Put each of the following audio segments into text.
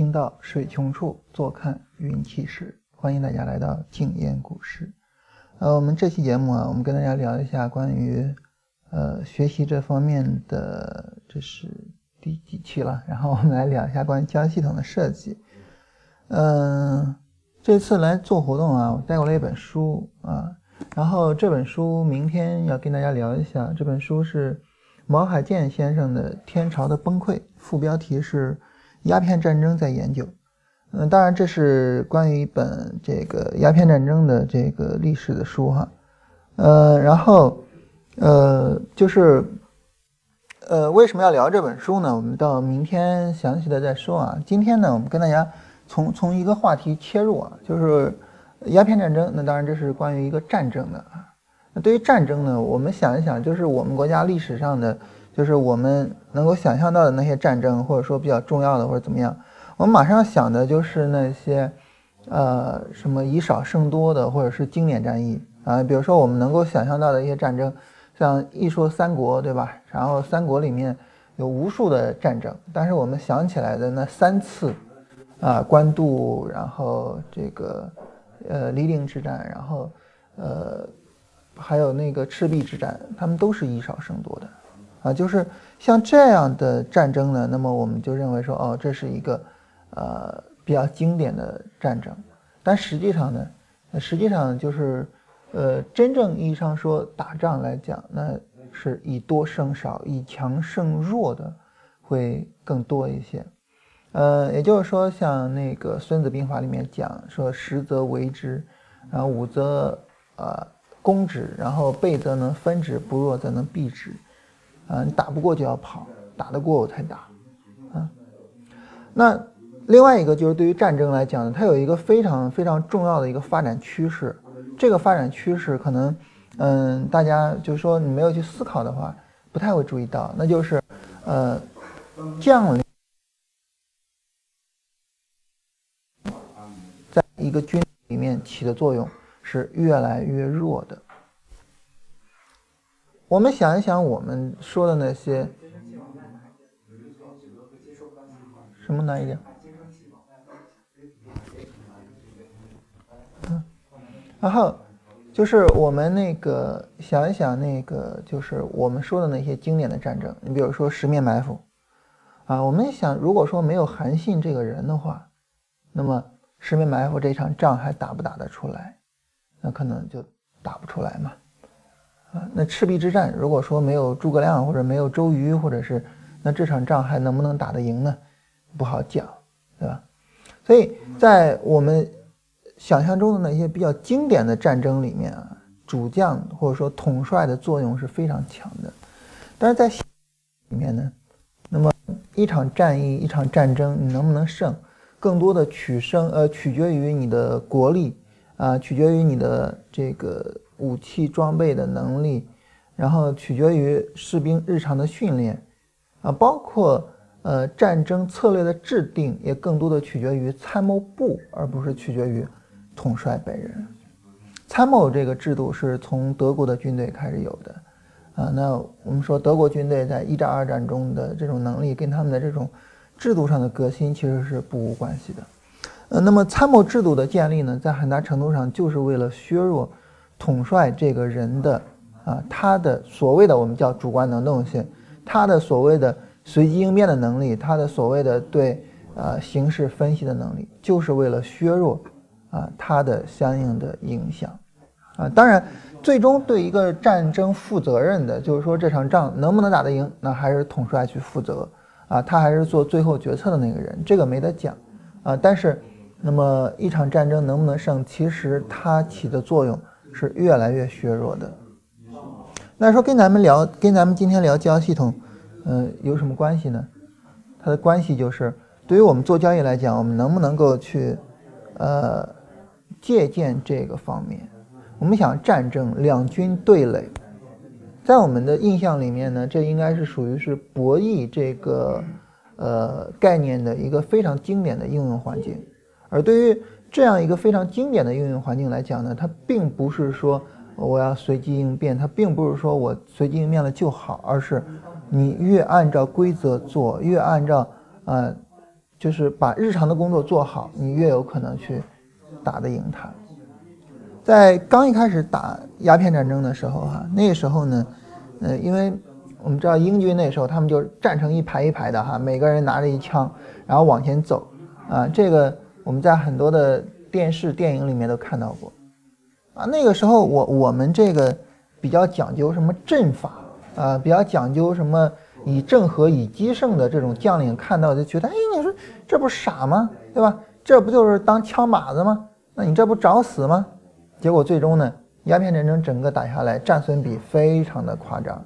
听到水穷处，坐看云起时。欢迎大家来到静言股市。呃，我们这期节目啊，我们跟大家聊一下关于呃学习这方面的，这是第几期了？然后我们来聊一下关于交易系统的设计。嗯，这次来做活动啊，我带过来一本书啊，然后这本书明天要跟大家聊一下。这本书是毛海建先生的《天朝的崩溃》，副标题是。鸦片战争在研究，嗯，当然这是关于一本这个鸦片战争的这个历史的书哈，呃，然后，呃，就是，呃，为什么要聊这本书呢？我们到明天详细的再说啊。今天呢，我们跟大家从从一个话题切入啊，就是鸦片战争。那当然这是关于一个战争的啊。那对于战争呢，我们想一想，就是我们国家历史上的。就是我们能够想象到的那些战争，或者说比较重要的，或者怎么样，我们马上想的就是那些，呃，什么以少胜多的，或者是经典战役啊。比如说我们能够想象到的一些战争，像一说三国，对吧？然后三国里面有无数的战争，但是我们想起来的那三次，啊，官渡，然后这个，呃，黎陵之战，然后，呃，还有那个赤壁之战，他们都是以少胜多的。啊，就是像这样的战争呢，那么我们就认为说，哦，这是一个呃比较经典的战争。但实际上呢，实际上就是呃真正意义上说打仗来讲，那是以多胜少，以强胜弱的会更多一些。呃，也就是说，像那个《孙子兵法》里面讲说，实则为之，然后武则呃攻之，然后备则能分之，不弱则能避之。啊，你打不过就要跑，打得过我才打，啊。那另外一个就是对于战争来讲呢，它有一个非常非常重要的一个发展趋势。这个发展趋势可能，嗯，大家就是说你没有去思考的话，不太会注意到，那就是，呃，将领在一个军里面起的作用是越来越弱的。我们想一想，我们说的那些什么难一点？嗯，然后就是我们那个想一想，那个就是我们说的那些经典的战争，你比如说十面埋伏啊，我们想，如果说没有韩信这个人的话，那么十面埋伏这场仗还打不打得出来？那可能就打不出来嘛。啊，那赤壁之战，如果说没有诸葛亮或者没有周瑜，或者是那这场仗还能不能打得赢呢？不好讲，对吧？所以在我们想象中的那些比较经典的战争里面啊，主将或者说统帅的作用是非常强的。但是在里面呢，那么一场战役、一场战争你能不能胜，更多的取胜呃取决于你的国力啊，取决于你的这个。武器装备的能力，然后取决于士兵日常的训练，啊，包括呃战争策略的制定，也更多的取决于参谋部，而不是取决于统帅本人。参谋这个制度是从德国的军队开始有的，啊，那我们说德国军队在一战、二战中的这种能力，跟他们的这种制度上的革新其实是不无关系的。呃，那么参谋制度的建立呢，在很大程度上就是为了削弱。统帅这个人的啊，他的所谓的我们叫主观能动性，他的所谓的随机应变的能力，他的所谓的对呃形势分析的能力，就是为了削弱啊他的相应的影响啊。当然，最终对一个战争负责任的，就是说这场仗能不能打得赢，那还是统帅去负责啊，他还是做最后决策的那个人，这个没得讲啊。但是，那么一场战争能不能胜，其实它起的作用。是越来越削弱的。那说跟咱们聊，跟咱们今天聊交易系统，嗯，有什么关系呢？它的关系就是，对于我们做交易来讲，我们能不能够去，呃，借鉴这个方面？我们想战争两军对垒，在我们的印象里面呢，这应该是属于是博弈这个呃概念的一个非常经典的应用环境，而对于这样一个非常经典的应用环境来讲呢，它并不是说我要随机应变，它并不是说我随机应变了就好，而是你越按照规则做，越按照呃就是把日常的工作做好，你越有可能去打得赢他。在刚一开始打鸦片战争的时候，哈，那个时候呢，呃，因为我们知道英军那时候他们就站成一排一排的哈，每个人拿着一枪，然后往前走，啊，这个我们在很多的电视电影里面都看到过，啊，那个时候我我们这个比较讲究什么阵法啊，比较讲究什么以正和以击胜的这种将领看到就觉得，哎，你说这不傻吗？对吧？这不就是当枪靶子吗？那你这不找死吗？结果最终呢，鸦片战争整个打下来，战损比非常的夸张，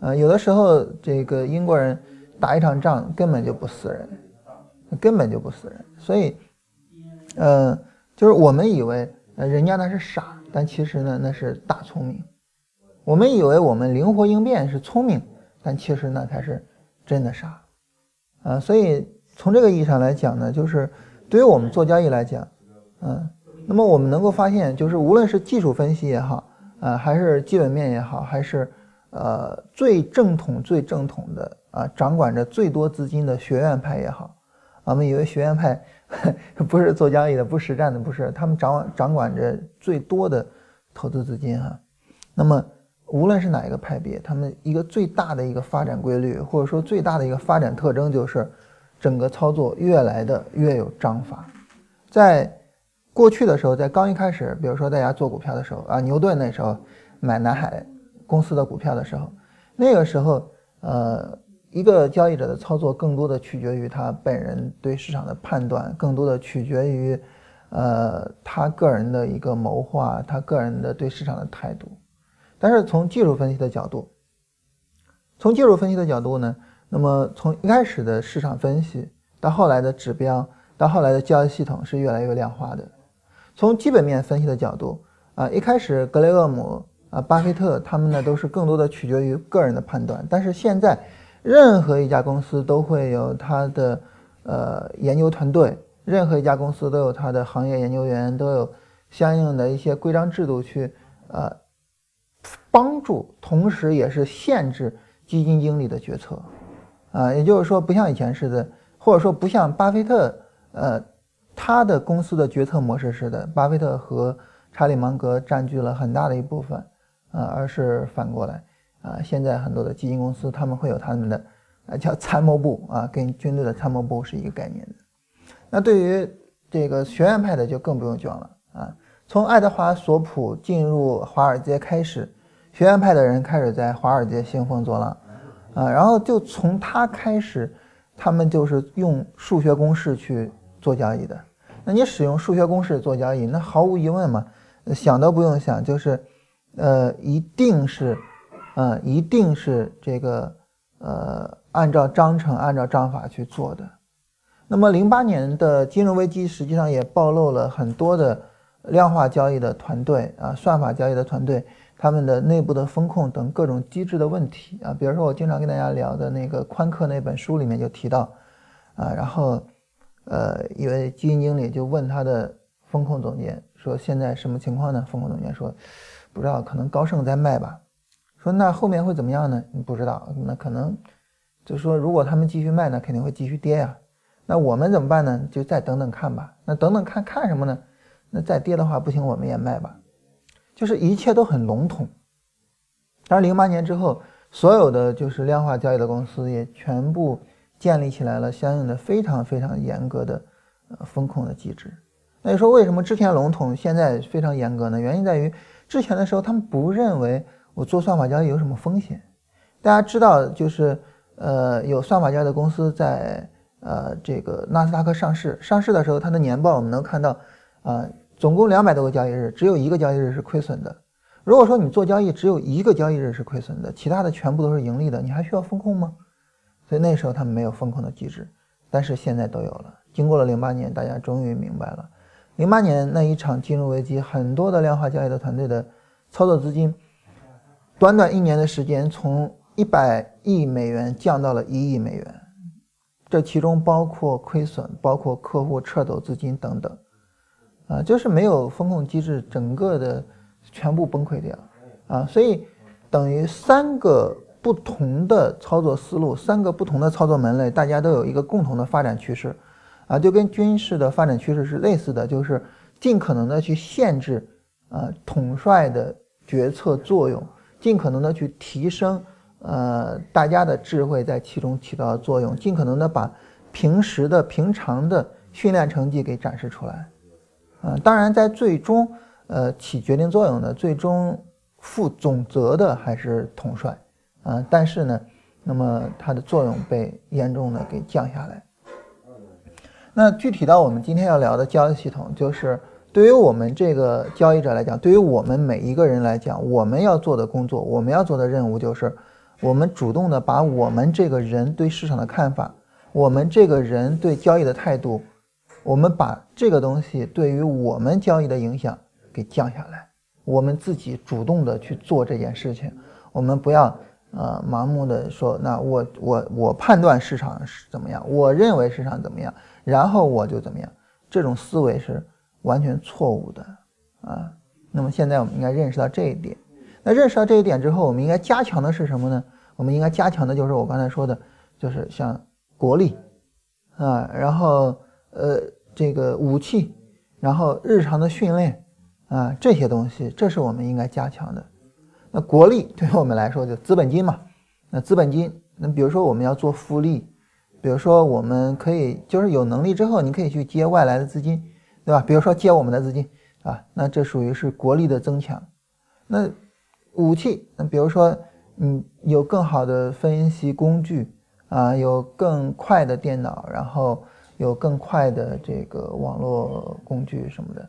呃，有的时候这个英国人打一场仗根本就不死人，根本就不死人，所以，呃，就是我们以为呃人家那是傻，但其实呢那是大聪明，我们以为我们灵活应变是聪明，但其实那才是真的傻，啊，所以从这个意义上来讲呢，就是对于我们做交易来讲，嗯。那么我们能够发现，就是无论是技术分析也好，呃，还是基本面也好，还是呃最正统、最正统的啊，掌管着最多资金的学院派也好，我们以为学院派 不是做交易的、不实战的，不是，他们掌掌管着最多的投资资金哈。那么无论是哪一个派别，他们一个最大的一个发展规律，或者说最大的一个发展特征，就是整个操作越来的越有章法，在。过去的时候，在刚一开始，比如说大家做股票的时候啊，牛顿那时候买南海公司的股票的时候，那个时候，呃，一个交易者的操作更多的取决于他本人对市场的判断，更多的取决于，呃，他个人的一个谋划，他个人的对市场的态度。但是从技术分析的角度，从技术分析的角度呢，那么从一开始的市场分析到后来的指标，到后来的交易系统是越来越量化的。从基本面分析的角度啊，一开始格雷厄姆啊、巴菲特他们呢都是更多的取决于个人的判断，但是现在任何一家公司都会有它的呃研究团队，任何一家公司都有它的行业研究员，都有相应的一些规章制度去呃帮助，同时也是限制基金经理的决策啊，也就是说不像以前似的，或者说不像巴菲特呃。他的公司的决策模式似的，巴菲特和查理芒格占据了很大的一部分，啊，而是反过来，啊，现在很多的基金公司他们会有他们的，啊，叫参谋部，啊，跟军队的参谋部是一个概念的。那对于这个学院派的就更不用讲了，啊，从爱德华索普进入华尔街开始，学院派的人开始在华尔街兴风作浪，啊，然后就从他开始，他们就是用数学公式去做交易的。那你使用数学公式做交易，那毫无疑问嘛，想都不用想，就是，呃，一定是，嗯，一定是这个，呃，按照章程、按照章法去做的。那么，零八年的金融危机实际上也暴露了很多的量化交易的团队啊，算法交易的团队，他们的内部的风控等各种机制的问题啊。比如说，我经常跟大家聊的那个宽客那本书里面就提到，啊，然后。呃，一位基金经理就问他的风控总监说：“现在什么情况呢？”风控总监说：“不知道，可能高盛在卖吧。”说：“那后面会怎么样呢？”你不知道，那可能就是说，如果他们继续卖呢，肯定会继续跌呀。那我们怎么办呢？就再等等看吧。那等等看看什么呢？那再跌的话不行，我们也卖吧。就是一切都很笼统。但是，零八年之后，所有的就是量化交易的公司也全部。建立起来了相应的非常非常严格的呃风控的机制。那你说为什么之前笼统，现在非常严格呢？原因在于之前的时候他们不认为我做算法交易有什么风险。大家知道，就是呃有算法交易的公司在呃这个纳斯达克上市，上市的时候它的年报我们能看到啊，总共两百多个交易日，只有一个交易日是亏损的。如果说你做交易只有一个交易日是亏损的，其他的全部都是盈利的，你还需要风控吗？所以那时候他们没有风控的机制，但是现在都有了。经过了零八年，大家终于明白了，零八年那一场金融危机，很多的量化交易的团队的操作资金，短短一年的时间，从一百亿美元降到了一亿美元，这其中包括亏损，包括客户撤走资金等等，啊，就是没有风控机制，整个的全部崩溃掉，啊，所以等于三个。不同的操作思路，三个不同的操作门类，大家都有一个共同的发展趋势，啊，就跟军事的发展趋势是类似的，就是尽可能的去限制呃统帅的决策作用，尽可能的去提升呃大家的智慧在其中起到的作用，尽可能的把平时的平常的训练成绩给展示出来。啊，当然在最终呃起决定作用的，最终负总责的还是统帅啊，但是呢。那么它的作用被严重的给降下来。那具体到我们今天要聊的交易系统，就是对于我们这个交易者来讲，对于我们每一个人来讲，我们要做的工作，我们要做的任务就是，我们主动的把我们这个人对市场的看法，我们这个人对交易的态度，我们把这个东西对于我们交易的影响给降下来。我们自己主动的去做这件事情，我们不要。呃，盲目的说，那我我我判断市场是怎么样，我认为市场怎么样，然后我就怎么样，这种思维是完全错误的啊。那么现在我们应该认识到这一点。那认识到这一点之后，我们应该加强的是什么呢？我们应该加强的就是我刚才说的，就是像国力啊，然后呃这个武器，然后日常的训练啊这些东西，这是我们应该加强的。那国力对于我们来说就资本金嘛，那资本金，那比如说我们要做复利，比如说我们可以就是有能力之后，你可以去接外来的资金，对吧？比如说接我们的资金啊，那这属于是国力的增强。那武器，那比如说你有更好的分析工具啊，有更快的电脑，然后有更快的这个网络工具什么的。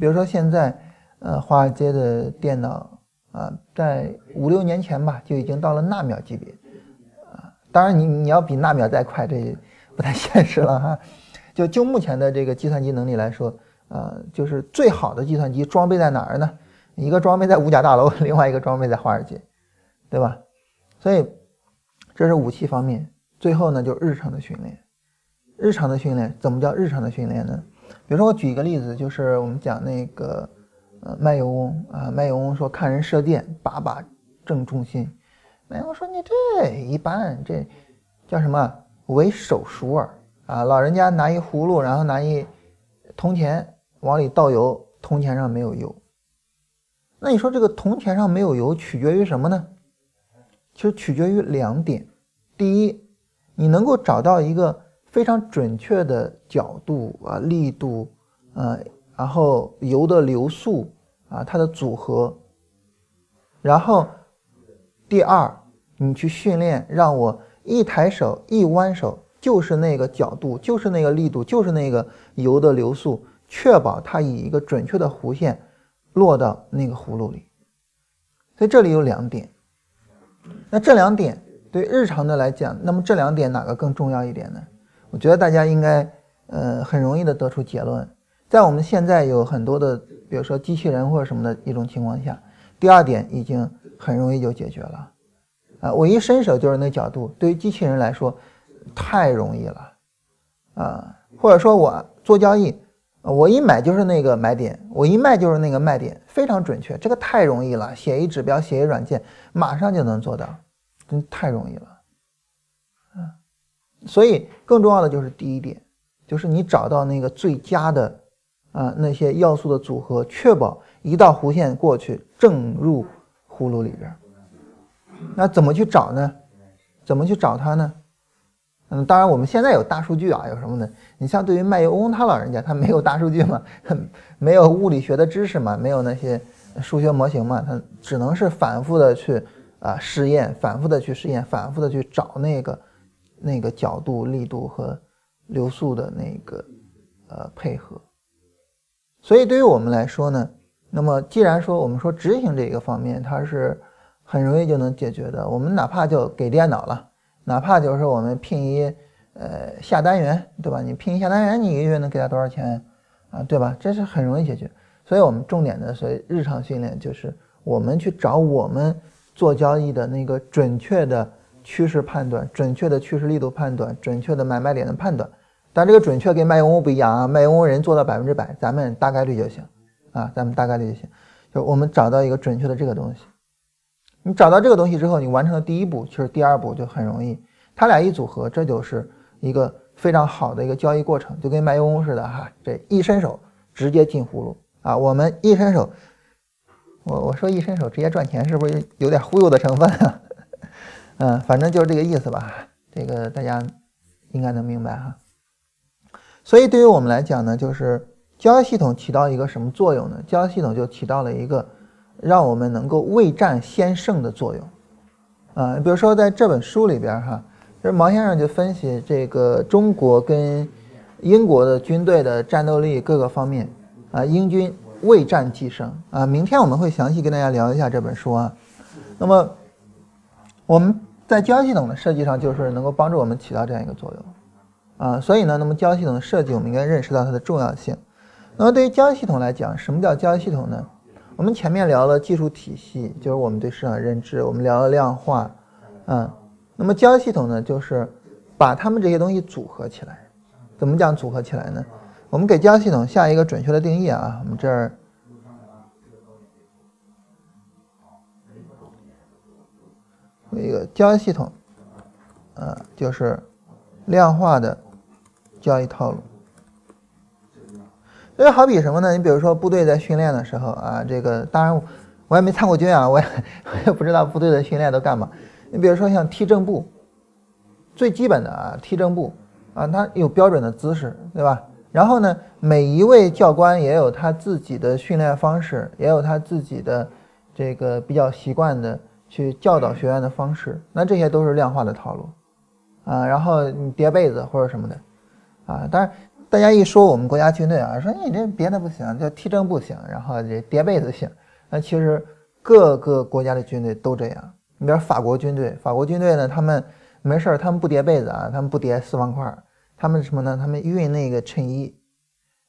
比如说现在呃华尔街的电脑。啊，在五六年前吧，就已经到了纳秒级别，啊，当然你你要比纳秒再快，这不太现实了哈。就就目前的这个计算机能力来说，呃，就是最好的计算机装备在哪儿呢？一个装备在五角大楼，另外一个装备在华尔街，对吧？所以这是武器方面。最后呢，就日常的训练。日常的训练怎么叫日常的训练呢？比如说我举一个例子，就是我们讲那个。呃，卖油翁啊，卖油翁说看人射箭，把把正中心。卖油翁说你这一般，这叫什么？为手熟耳啊！老人家拿一葫芦，然后拿一铜钱往里倒油，铜钱上没有油。那你说这个铜钱上没有油，取决于什么呢？其实取决于两点。第一，你能够找到一个非常准确的角度啊，力度，呃。然后油的流速啊，它的组合。然后第二，你去训练，让我一抬手一弯手就是那个角度，就是那个力度，就是那个油的流速，确保它以一个准确的弧线落到那个葫芦里。所以这里有两点。那这两点对日常的来讲，那么这两点哪个更重要一点呢？我觉得大家应该呃很容易的得出结论。在我们现在有很多的，比如说机器人或者什么的一种情况下，第二点已经很容易就解决了，啊，我一伸手就是那角度，对于机器人来说太容易了，啊，或者说我做交易，我一买就是那个买点，我一卖就是那个卖点，非常准确，这个太容易了，写一指标，写一软件，马上就能做到，真太容易了，啊，所以更重要的就是第一点，就是你找到那个最佳的。啊，那些要素的组合，确保一道弧线过去正入葫芦里边。那怎么去找呢？怎么去找它呢？嗯，当然我们现在有大数据啊，有什么呢？你像对于卖油翁他老人家，他没有大数据嘛，没有物理学的知识嘛，没有那些数学模型嘛，他只能是反复的去啊试验，反复的去试验，反复的去找那个那个角度、力度和流速的那个呃配合。所以对于我们来说呢，那么既然说我们说执行这个方面，它是很容易就能解决的。我们哪怕就给电脑了，哪怕就是我们聘一呃下单员，对吧？你聘一下单员，你一个月能给他多少钱啊？对吧？这是很容易解决。所以我们重点的，所以日常训练就是我们去找我们做交易的那个准确的趋势判断、准确的趋势力度判断、准确的买卖点的判断。但这个准确跟卖油翁不一样啊，卖油翁人做到百分之百，咱们大概率就行啊，咱们大概率就行。就我们找到一个准确的这个东西，你找到这个东西之后，你完成了第一步，其实第二步就很容易，它俩一组合，这就是一个非常好的一个交易过程，就跟卖油翁似的哈，这一伸手直接进葫芦啊！我们一伸手，我我说一伸手直接赚钱，是不是有点忽悠的成分啊？嗯，反正就是这个意思吧，这个大家应该能明白哈。所以对于我们来讲呢，就是交易系统起到一个什么作用呢？交易系统就起到了一个让我们能够未战先胜的作用啊。比如说在这本书里边哈，就是毛先生就分析这个中国跟英国的军队的战斗力各个方面啊，英军未战即胜啊。明天我们会详细跟大家聊一下这本书啊。那么我们在交易系统的设计上，就是能够帮助我们起到这样一个作用。啊，所以呢，那么交易系统的设计，我们应该认识到它的重要性。那么对于交易系统来讲，什么叫交易系统呢？我们前面聊了技术体系，就是我们对市场认知，我们聊了量化，嗯，那么交易系统呢，就是把它们这些东西组合起来。怎么讲组合起来呢？我们给交易系统下一个准确的定义啊，我们这儿一个交易系统，啊，就是量化的。交易套路，所以好比什么呢？你比如说部队在训练的时候啊，这个当然我也没参过军啊，我也我也不知道部队的训练都干嘛。你比如说像踢正步，最基本的啊，踢正步啊，它有标准的姿势，对吧？然后呢，每一位教官也有他自己的训练方式，也有他自己的这个比较习惯的去教导学员的方式，那这些都是量化的套路啊。然后你叠被子或者什么的。啊，当然，大家一说我们国家军队啊，说你这别的不行，就踢正不行，然后这叠被子行。那其实各个国家的军队都这样。你比如法国军队，法国军队呢，他们没事儿，他们不叠被子啊，他们不叠四方块，他们什么呢？他们熨那个衬衣，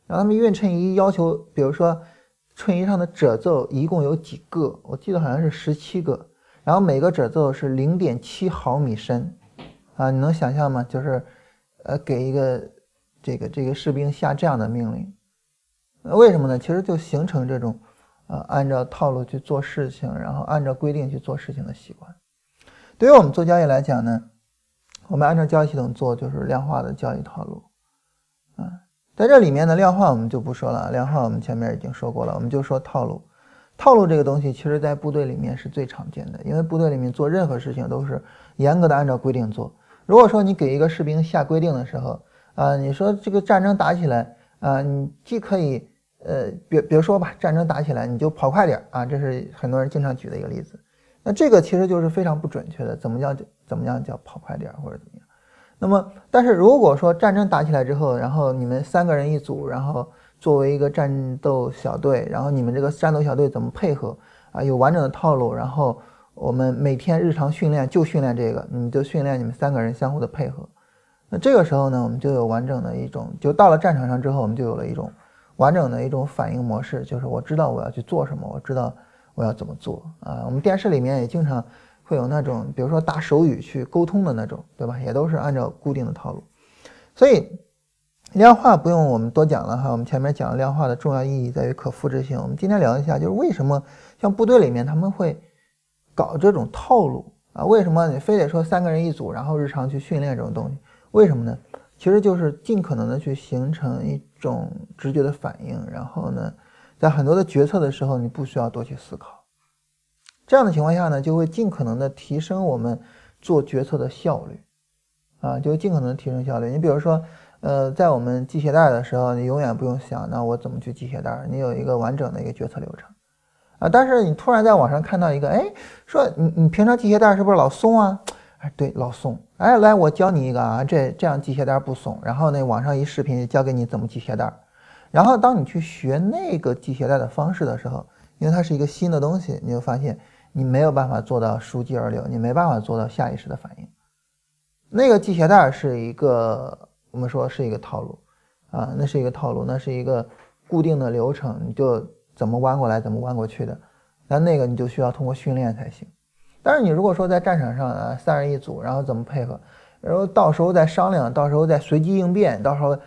然后他们熨衬衣要求，比如说衬衣上的褶皱一共有几个？我记得好像是十七个，然后每个褶皱是零点七毫米深，啊，你能想象吗？就是呃，给一个。这个这个士兵下这样的命令，为什么呢？其实就形成这种，呃，按照套路去做事情，然后按照规定去做事情的习惯。对于我们做交易来讲呢，我们按照交易系统做就是量化的交易套路，啊，在这里面呢，量化我们就不说了，量化我们前面已经说过了，我们就说套路。套路这个东西，其实在部队里面是最常见的，因为部队里面做任何事情都是严格的按照规定做。如果说你给一个士兵下规定的时候，啊，你说这个战争打起来啊，你既可以，呃，别别说吧，战争打起来你就跑快点啊，这是很多人经常举的一个例子。那这个其实就是非常不准确的，怎么叫怎么样叫跑快点或者怎么样？那么，但是如果说战争打起来之后，然后你们三个人一组，然后作为一个战斗小队，然后你们这个战斗小队怎么配合啊？有完整的套路，然后我们每天日常训练就训练这个，你就训练你们三个人相互的配合。那这个时候呢，我们就有完整的一种，就到了战场上之后，我们就有了一种完整的一种反应模式，就是我知道我要去做什么，我知道我要怎么做啊。我们电视里面也经常会有那种，比如说打手语去沟通的那种，对吧？也都是按照固定的套路。所以量化不用我们多讲了哈，我们前面讲量化的重要意义在于可复制性。我们今天聊一下，就是为什么像部队里面他们会搞这种套路啊？为什么你非得说三个人一组，然后日常去训练这种东西？为什么呢？其实就是尽可能的去形成一种直觉的反应，然后呢，在很多的决策的时候，你不需要多去思考。这样的情况下呢，就会尽可能的提升我们做决策的效率，啊，就尽可能提升效率。你比如说，呃，在我们系鞋带的时候，你永远不用想，那我怎么去系鞋带？你有一个完整的一个决策流程，啊，但是你突然在网上看到一个，哎，说你你平常系鞋带是不是老松啊？哎，对，老松。哎，来，我教你一个啊，这这样系鞋带不松。然后呢，网上一视频教给你怎么系鞋带。然后当你去学那个系鞋带的方式的时候，因为它是一个新的东西，你就发现你没有办法做到熟记而流，你没办法做到下意识的反应。那个系鞋带是一个，我们说是一个套路啊，那是一个套路，那是一个固定的流程，你就怎么弯过来怎么弯过去的。那那个你就需要通过训练才行。但是你如果说在战场上啊，三人一组，然后怎么配合，然后到时候再商量，到时候再随机应变，到时候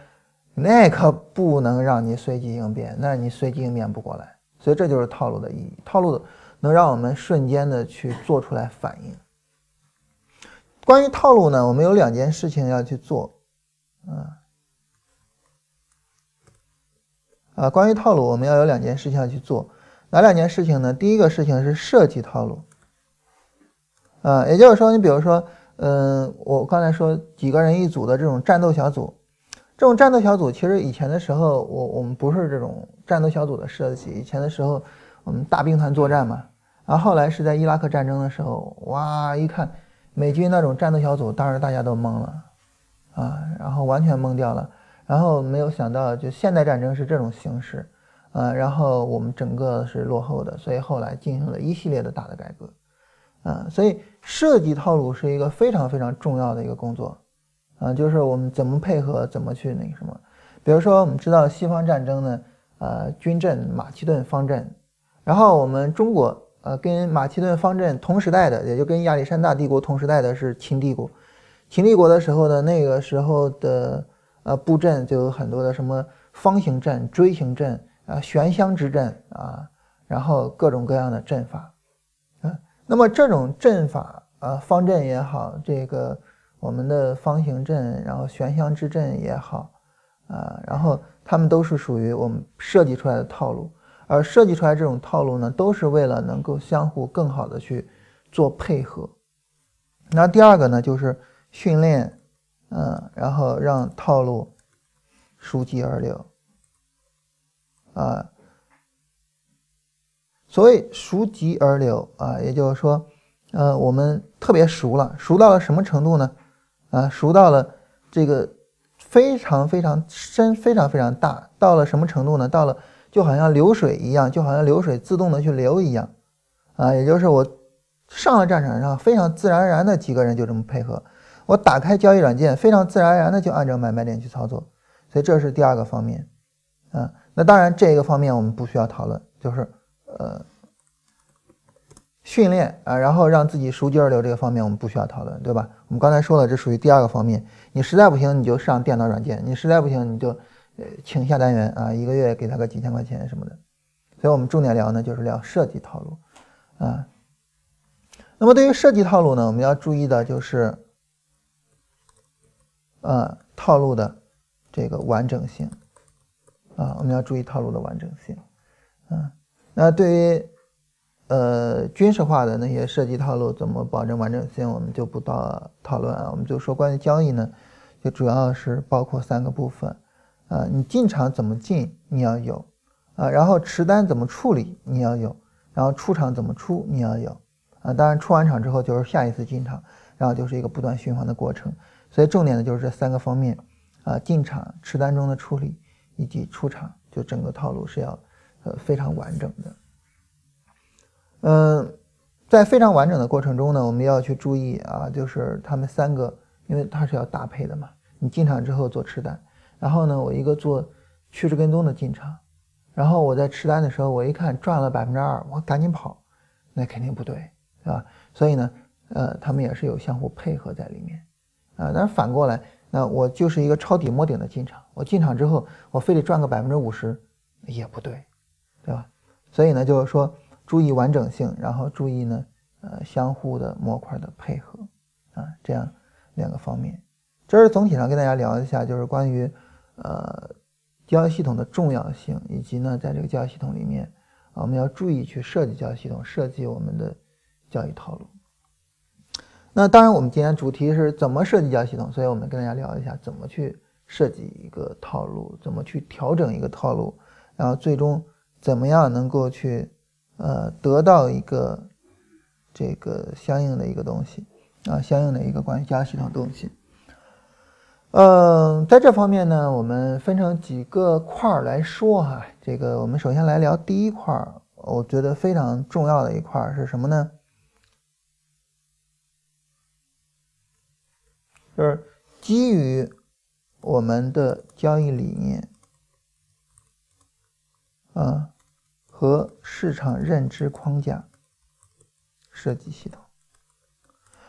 那可不能让你随机应变，那你随机应变不过来。所以这就是套路的意义，套路能让我们瞬间的去做出来反应。关于套路呢，我们有两件事情要去做啊。啊，关于套路，我们要有两件事情要去做，哪两件事情呢？第一个事情是设计套路，啊，也就是说，你比如说，嗯，我刚才说几个人一组的这种战斗小组，这种战斗小组其实以前的时候，我我们不是这种战斗小组的设计，以前的时候我们大兵团作战嘛，然后后来是在伊拉克战争的时候，哇，一看美军那种战斗小组，当时大家都懵了，啊，然后完全懵掉了。然后没有想到，就现代战争是这种形式，呃，然后我们整个是落后的，所以后来进行了一系列的大的改革，啊，所以设计套路是一个非常非常重要的一个工作，啊，就是我们怎么配合，怎么去那个什么，比如说我们知道西方战争呢，呃，军阵马其顿方阵，然后我们中国，呃，跟马其顿方阵同时代的，也就跟亚历山大帝国同时代的是秦帝国，秦帝国的时候呢，那个时候的。呃，布阵就有很多的什么方形阵、锥形阵啊、悬香之阵啊，然后各种各样的阵法。那么这种阵法啊，方阵也好，这个我们的方形阵，然后悬香之阵也好啊，然后他们都是属于我们设计出来的套路，而设计出来这种套路呢，都是为了能够相互更好的去做配合。那第二个呢，就是训练。嗯，然后让套路熟记而流啊。所谓熟极而流啊，也就是说，呃，我们特别熟了，熟到了什么程度呢？啊，熟到了这个非常非常深、非常非常大，到了什么程度呢？到了就好像流水一样，就好像流水自动的去流一样啊。也就是我上了战场上，非常自然而然的几个人就这么配合。我打开交易软件，非常自然而然的就按照买卖点去操作，所以这是第二个方面，啊，那当然这个方面我们不需要讨论，就是呃训练啊，然后让自己熟肌二流这个方面我们不需要讨论，对吧？我们刚才说了，这属于第二个方面，你实在不行你就上电脑软件，你实在不行你就呃请下单员啊，一个月给他个几千块钱什么的，所以我们重点聊呢就是聊设计套路啊，那么对于设计套路呢，我们要注意的就是。呃，套路的这个完整性啊，我们要注意套路的完整性。那对于呃军事化的那些设计套路，怎么保证完整性，我们就不到讨论啊。我们就说关于交易呢，就主要是包括三个部分啊，你进场怎么进，你要有啊，然后持单怎么处理，你要有，然后出场怎么出，你要有啊。当然，出完场之后就是下一次进场，然后就是一个不断循环的过程。所以重点的就是这三个方面，啊，进场、持单中的处理以及出场，就整个套路是要呃非常完整的。嗯，在非常完整的过程中呢，我们要去注意啊，就是他们三个，因为它是要搭配的嘛。你进场之后做持单，然后呢，我一个做趋势跟踪的进场，然后我在持单的时候，我一看赚了百分之二，我赶紧跑，那肯定不对，对吧？所以呢，呃，他们也是有相互配合在里面。啊，但是反过来，那我就是一个抄底摸顶的进场，我进场之后，我非得赚个百分之五十，也不对，对吧？所以呢，就是说注意完整性，然后注意呢，呃，相互的模块的配合，啊，这样两个方面。这是总体上跟大家聊一下，就是关于呃交易系统的重要性，以及呢，在这个交易系统里面，我们要注意去设计交易系统，设计我们的交易套路。那当然，我们今天主题是怎么设计交易系统，所以我们跟大家聊一下怎么去设计一个套路，怎么去调整一个套路，然后最终怎么样能够去呃得到一个这个相应的一个东西啊，相应的一个关于交易系统东西。嗯，在这方面呢，我们分成几个块儿来说哈。这个我们首先来聊第一块儿，我觉得非常重要的一块儿是什么呢？就是基于我们的交易理念啊和市场认知框架设计系统，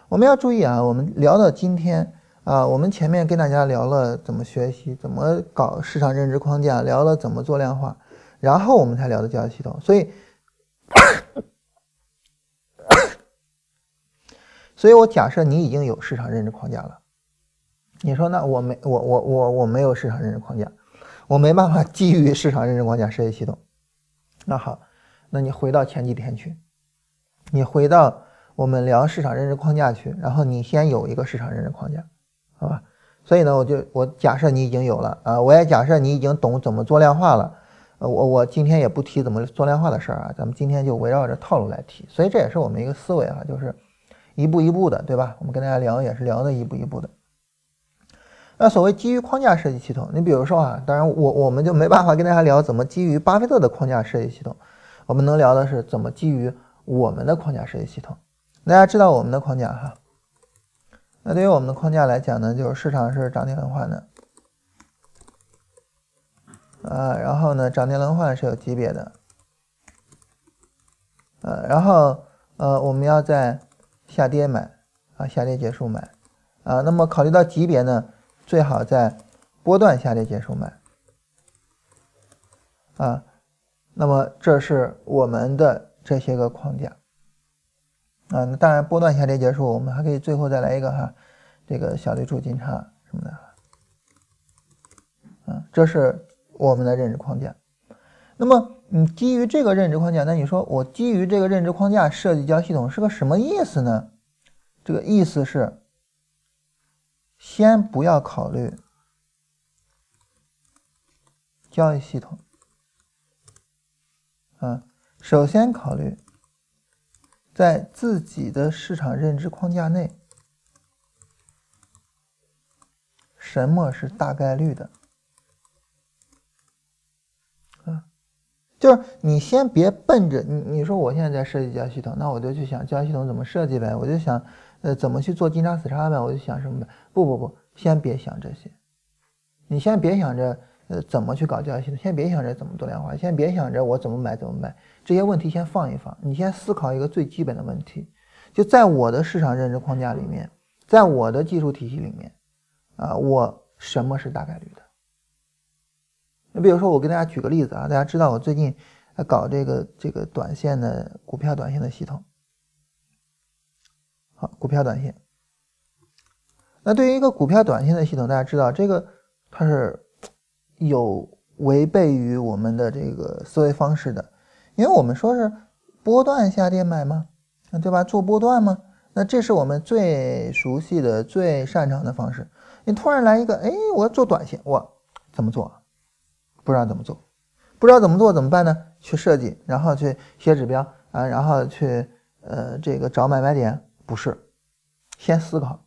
我们要注意啊，我们聊到今天啊，我们前面跟大家聊了怎么学习，怎么搞市场认知框架，聊了怎么做量化，然后我们才聊的交易系统，所以，所以我假设你已经有市场认知框架了。你说那我没我我我我没有市场认知框架，我没办法基于市场认知框架设计系统。那好，那你回到前几天去，你回到我们聊市场认知框架去，然后你先有一个市场认知框架，好吧？所以呢，我就我假设你已经有了啊，我也假设你已经懂怎么做量化了。呃，我我今天也不提怎么做量化的事儿啊，咱们今天就围绕着套路来提。所以这也是我们一个思维啊，就是一步一步的，对吧？我们跟大家聊也是聊的一步一步的。那所谓基于框架设计系统，你比如说啊，当然我我们就没办法跟大家聊怎么基于巴菲特的框架设计系统，我们能聊的是怎么基于我们的框架设计系统。大家知道我们的框架哈？那对于我们的框架来讲呢，就是市场是涨跌轮换的。啊，然后呢，涨跌轮换是有级别的，呃，然后呃，我们要在下跌买，啊，下跌结束买，啊，那么考虑到级别呢，最好在波段下跌结束买，啊，那么这是我们的这些个框架，啊，那当然波段下跌结束，我们还可以最后再来一个哈，这个小对冲金叉什么的，啊，这是。我们的认知框架，那么你基于这个认知框架，那你说我基于这个认知框架设计交易系统是个什么意思呢？这个意思是，先不要考虑交易系统，啊，首先考虑在自己的市场认知框架内，什么是大概率的。就是你先别奔着你，你说我现在在设计交易系统，那我就去想交易系统怎么设计呗，我就想，呃，怎么去做金叉死叉呗，我就想什么呗。不不不，先别想这些，你先别想着，呃，怎么去搞交易系统，先别想着怎么做量化，先别想着我怎么买怎么卖，这些问题先放一放，你先思考一个最基本的问题，就在我的市场认知框架里面，在我的技术体系里面，啊，我什么是大概率的？你比如说，我给大家举个例子啊，大家知道我最近搞这个这个短线的股票短线的系统，好，股票短线。那对于一个股票短线的系统，大家知道这个它是有违背于我们的这个思维方式的，因为我们说是波段下跌买吗？对吧？做波段吗？那这是我们最熟悉的、最擅长的方式。你突然来一个，哎，我要做短线，我怎么做？不知道怎么做，不知道怎么做怎么办呢？去设计，然后去写指标啊，然后去呃这个找买卖点，不是，先思考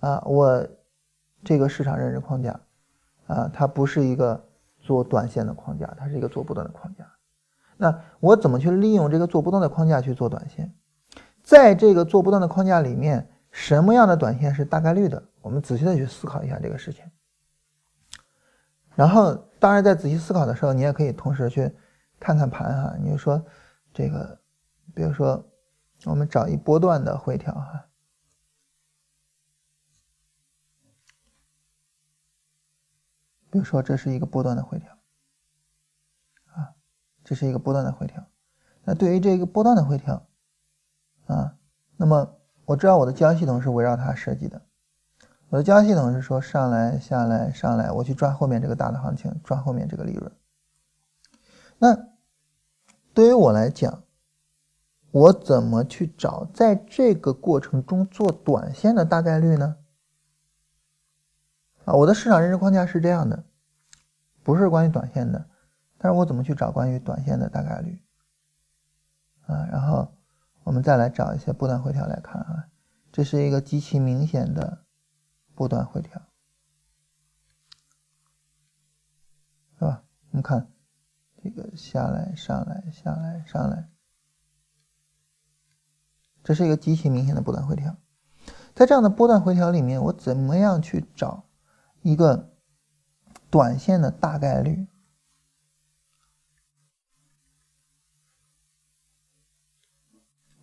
啊，我这个市场认知框架啊，它不是一个做短线的框架，它是一个做波段的框架。那我怎么去利用这个做波段的框架去做短线？在这个做波段的框架里面，什么样的短线是大概率的？我们仔细的去思考一下这个事情，然后。当然，在仔细思考的时候，你也可以同时去看看盘哈。你就说这个，比如说我们找一波段的回调哈，比如说这是一个波段的回调啊，这是一个波段的回调。那对于这个波段的回调啊，那么我知道我的交易系统是围绕它设计的。我的交易系统是说上来下来上来，我去抓后面这个大的行情，抓后面这个利润。那对于我来讲，我怎么去找在这个过程中做短线的大概率呢？啊，我的市场认知框架是这样的，不是关于短线的，但是我怎么去找关于短线的大概率？啊，然后我们再来找一些波段回调来看啊，这是一个极其明显的。波段回调，是吧？我们看这个下来、上来、下来、上来，这是一个极其明显的波段回调。在这样的波段回调里面，我怎么样去找一个短线的大概率？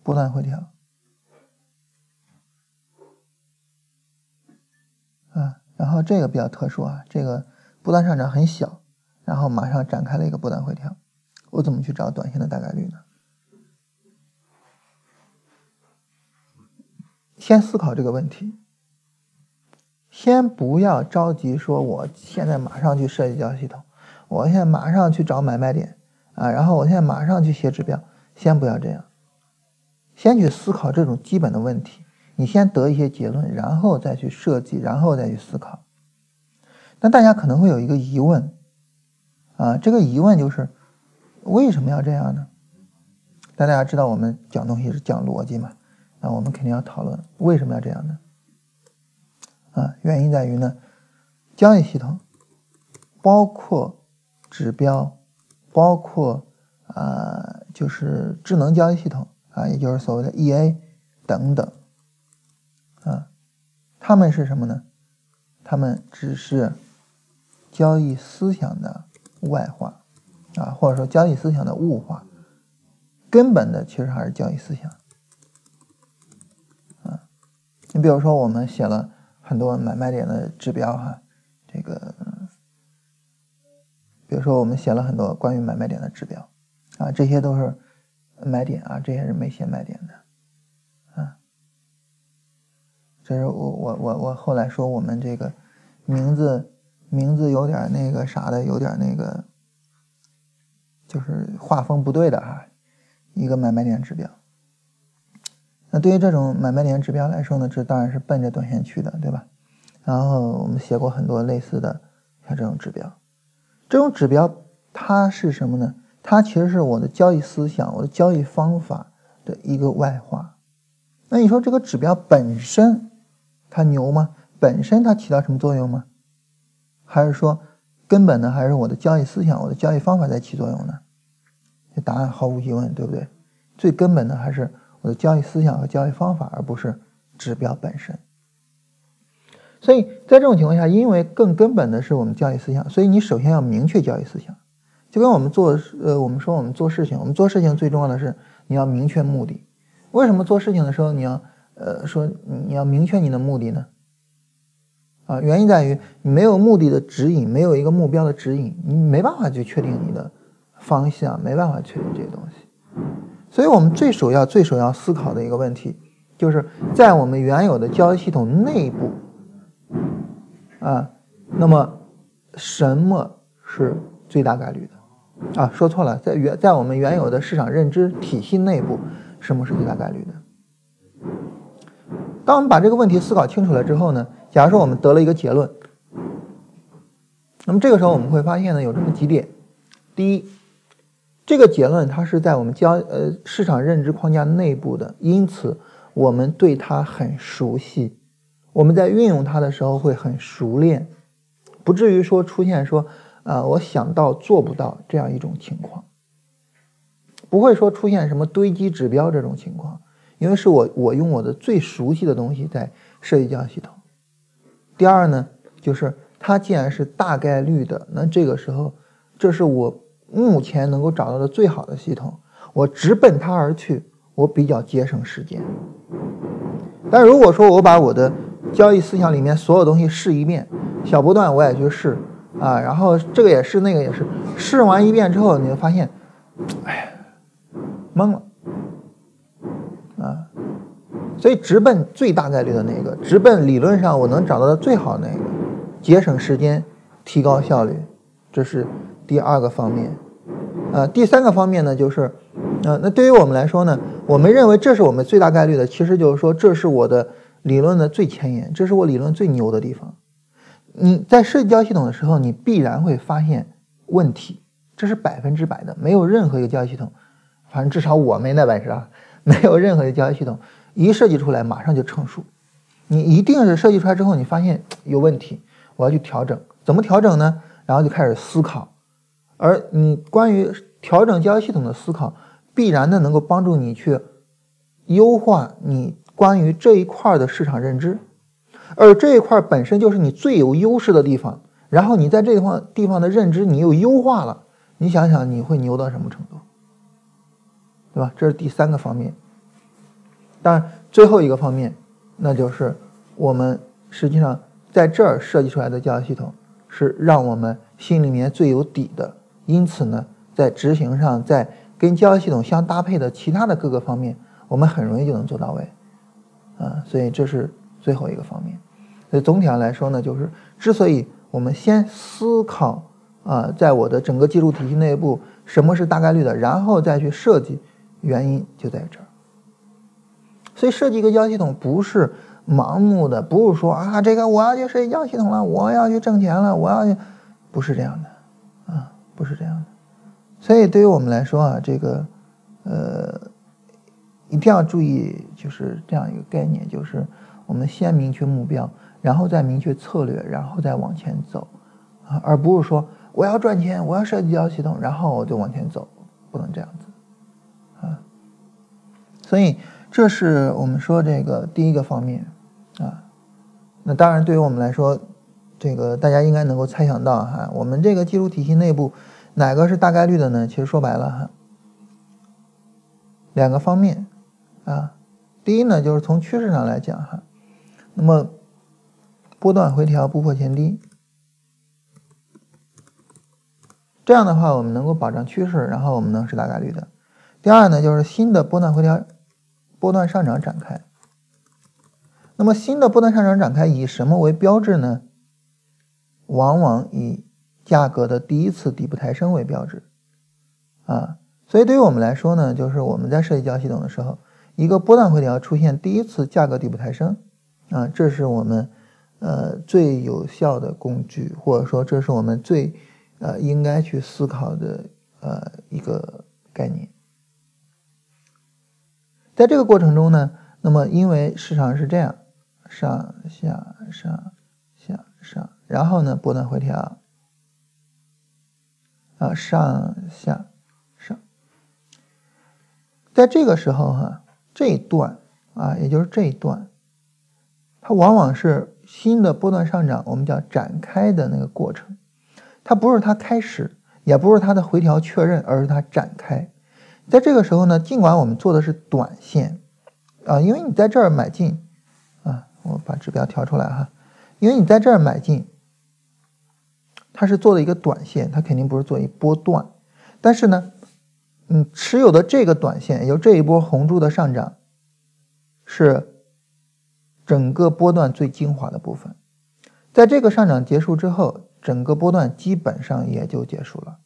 波段回调啊。然后这个比较特殊啊，这个波段上涨很小，然后马上展开了一个波段回调，我怎么去找短线的大概率呢？先思考这个问题，先不要着急说，我现在马上去设计交易系统，我现在马上去找买卖点啊，然后我现在马上去写指标，先不要这样，先去思考这种基本的问题，你先得一些结论，然后再去设计，然后再去思考。那大家可能会有一个疑问啊，这个疑问就是为什么要这样呢？但大家知道我们讲东西是讲逻辑嘛？那我们肯定要讨论为什么要这样呢？啊，原因在于呢，交易系统包括指标，包括啊，就是智能交易系统啊，也就是所谓的 EA 等等啊，他们是什么呢？他们只是交易思想的外化啊，或者说交易思想的物化。根本的其实还是交易思想，啊，你比如说我们写了很多买卖点的指标哈，这个，比如说我们写了很多关于买卖点的指标，啊，这些都是买点啊，这些是没写买点的，啊，这是我我我我后来说我们这个名字名字有点那个啥的，有点那个，就是画风不对的哈。一个买卖点指标，那对于这种买卖点指标来说呢，这当然是奔着短线去的，对吧？然后我们写过很多类似的像这种指标，这种指标它是什么呢？它其实是我的交易思想、我的交易方法的一个外化。那你说这个指标本身它牛吗？本身它起到什么作用吗？还是说根本的还是我的交易思想、我的交易方法在起作用呢？这答案毫无疑问，对不对？最根本的还是的交易思想和交易方法，而不是指标本身。所以在这种情况下，因为更根本的是我们交易思想，所以你首先要明确交易思想。就跟我们做呃，我们说我们做事情，我们做事情最重要的是你要明确目的。为什么做事情的时候你要呃说你要明确你的目的呢？啊，原因在于你没有目的的指引，没有一个目标的指引，你没办法去确定你的。方向没办法确定这些东西，所以我们最首要、最首要思考的一个问题，就是在我们原有的交易系统内部，啊，那么什么是最大概率的？啊，说错了，在原在我们原有的市场认知体系内部，什么是最大概率的？当我们把这个问题思考清楚了之后呢，假如说我们得了一个结论，那么这个时候我们会发现呢，有这么几点：第一。这个结论它是在我们交呃市场认知框架内部的，因此我们对它很熟悉，我们在运用它的时候会很熟练，不至于说出现说啊我想到做不到这样一种情况，不会说出现什么堆积指标这种情况，因为是我我用我的最熟悉的东西在设计交易系统。第二呢，就是它既然是大概率的，那这个时候这是我。目前能够找到的最好的系统，我直奔它而去，我比较节省时间。但如果说我把我的交易思想里面所有东西试一遍，小波段我也去试啊，然后这个也是那个也是，试完一遍之后，你就发现，哎，懵了啊。所以直奔最大概率的那个，直奔理论上我能找到的最好那个，节省时间，提高效率，这是。第二个方面，呃，第三个方面呢，就是，呃，那对于我们来说呢，我们认为这是我们最大概率的，其实就是说，这是我的理论的最前沿，这是我理论最牛的地方。你在设计交易系统的时候，你必然会发现问题，这是百分之百的，没有任何一个交易系统，反正至少我没那本事啊，没有任何一个交易系统一设计出来马上就成熟，你一定是设计出来之后，你发现有问题，我要去调整，怎么调整呢？然后就开始思考。而你关于调整交易系统的思考，必然的能够帮助你去优化你关于这一块的市场认知，而这一块本身就是你最有优势的地方。然后你在这地方地方的认知你又优化了，你想想你会牛到什么程度，对吧？这是第三个方面。当然，最后一个方面，那就是我们实际上在这儿设计出来的交易系统是让我们心里面最有底的。因此呢，在执行上，在跟交易系统相搭配的其他的各个方面，我们很容易就能做到位，啊，所以这是最后一个方面。所以总体上来说呢，就是之所以我们先思考啊，在我的整个技术体系内部什么是大概率的，然后再去设计，原因就在这儿。所以设计一个交易系统不是盲目的，不是说啊，这个我要去设计交易系统了，我要去挣钱了，我要去，不是这样的，不是这样的。所以对于我们来说啊，这个呃，一定要注意，就是这样一个概念，就是我们先明确目标。然后再明确策略，然后再往前走，啊，而不是说我要赚钱，我要设计交易系统，然后我就往前走，不能这样子，啊，所以这是我们说这个第一个方面，啊，那当然对于我们来说，这个大家应该能够猜想到哈，我们这个技术体系内部哪个是大概率的呢？其实说白了哈，两个方面，啊，第一呢就是从趋势上来讲哈，那么。波段回调不破前低，这样的话我们能够保障趋势，然后我们能是大概率的。第二呢，就是新的波段回调、波段上涨展开。那么新的波段上涨展开以什么为标志呢？往往以价格的第一次底部抬升为标志啊。所以对于我们来说呢，就是我们在设计交易系统的时候，一个波段回调出现第一次价格底部抬升啊，这是我们。呃，最有效的工具，或者说这是我们最呃应该去思考的呃一个概念。在这个过程中呢，那么因为市场是这样上下上下上，然后呢波段回调啊上下上，在这个时候哈，这一段啊，也就是这一段，它往往是。新的波段上涨，我们叫展开的那个过程，它不是它开始，也不是它的回调确认，而是它展开。在这个时候呢，尽管我们做的是短线，啊，因为你在这儿买进，啊，我把指标调出来哈，因为你在这儿买进，它是做的一个短线，它肯定不是做一波段。但是呢，嗯，持有的这个短线，也就这一波红柱的上涨，是。整个波段最精华的部分，在这个上涨结束之后，整个波段基本上也就结束了，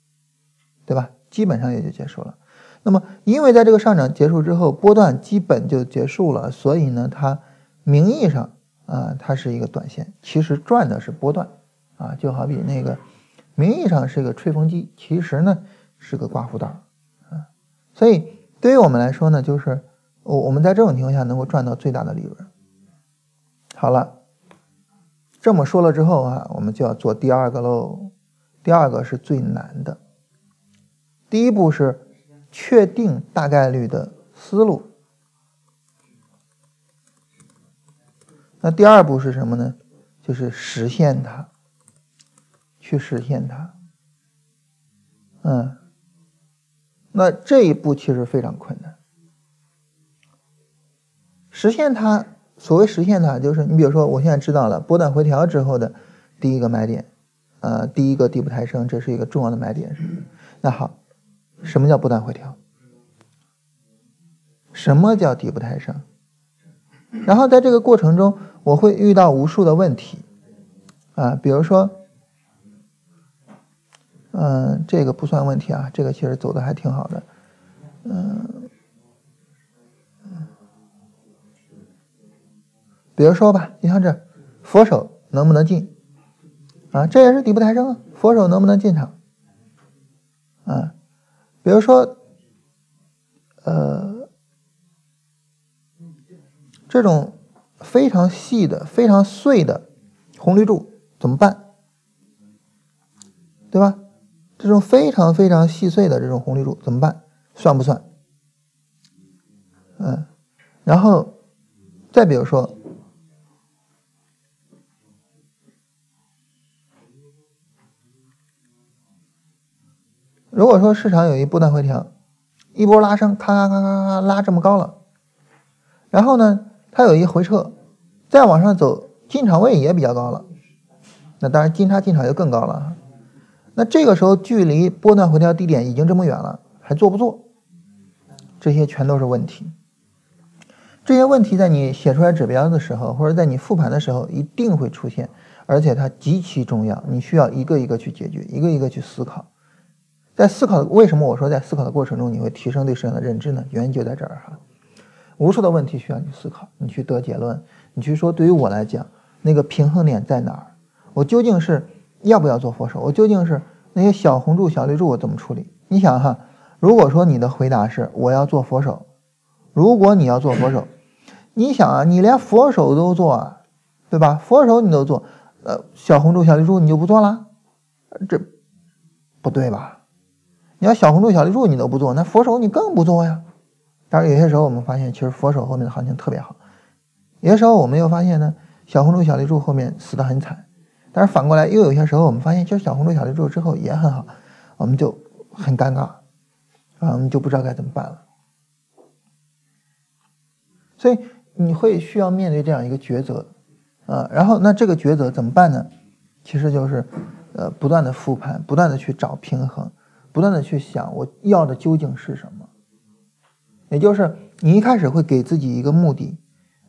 对吧？基本上也就结束了。那么，因为在这个上涨结束之后，波段基本就结束了，所以呢，它名义上啊，它是一个短线，其实赚的是波段啊，就好比那个名义上是个吹风机，其实呢是个刮胡刀啊。所以，对于我们来说呢，就是我我们在这种情况下能够赚到最大的利润。好了，这么说了之后啊，我们就要做第二个喽。第二个是最难的。第一步是确定大概率的思路。那第二步是什么呢？就是实现它，去实现它。嗯，那这一步其实非常困难，实现它。所谓实现它，就是你比如说，我现在知道了波段回调之后的第一个买点，呃，第一个底部抬升，这是一个重要的买点，那好，什么叫波段回调？什么叫底部抬升？然后在这个过程中，我会遇到无数的问题，啊，比如说，嗯，这个不算问题啊，这个其实走的还挺好的，嗯。比如说吧，你像这佛手能不能进啊？这也是底部抬升啊。佛手能不能进场啊？比如说，呃，这种非常细的、非常碎的红绿柱怎么办？对吧？这种非常非常细碎的这种红绿柱怎么办？算不算？嗯，然后再比如说。如果说市场有一波段回调，一波拉升，咔咔咔咔咔拉这么高了，然后呢，它有一回撤，再往上走，进场位也比较高了，那当然金叉进场就更高了。那这个时候距离波段回调低点已经这么远了，还做不做？这些全都是问题。这些问题在你写出来指标的时候，或者在你复盘的时候一定会出现，而且它极其重要，你需要一个一个去解决，一个一个去思考。在思考，为什么我说在思考的过程中你会提升对市场的认知呢？原因就在这儿哈，无数的问题需要你思考，你去得结论，你去说对于我来讲，那个平衡点在哪儿？我究竟是要不要做佛手？我究竟是那些小红柱、小绿柱我怎么处理？你想哈，如果说你的回答是我要做佛手，如果你要做佛手。你想啊，你连佛手都做，对吧？佛手你都做，呃，小红柱、小绿柱你就不做啦，这不对吧？你要小红柱、小绿柱你都不做，那佛手你更不做呀。但是，有些时候我们发现，其实佛手后面的行情特别好。有些时候我们又发现呢，小红柱、小绿柱后面死得很惨。但是反过来，又有些时候我们发现，其实小红柱、小绿柱之后也很好，我们就很尴尬，啊，我们就不知道该怎么办了。所以。你会需要面对这样一个抉择，啊，然后那这个抉择怎么办呢？其实就是，呃，不断的复盘，不断的去找平衡，不断的去想我要的究竟是什么。也就是你一开始会给自己一个目的，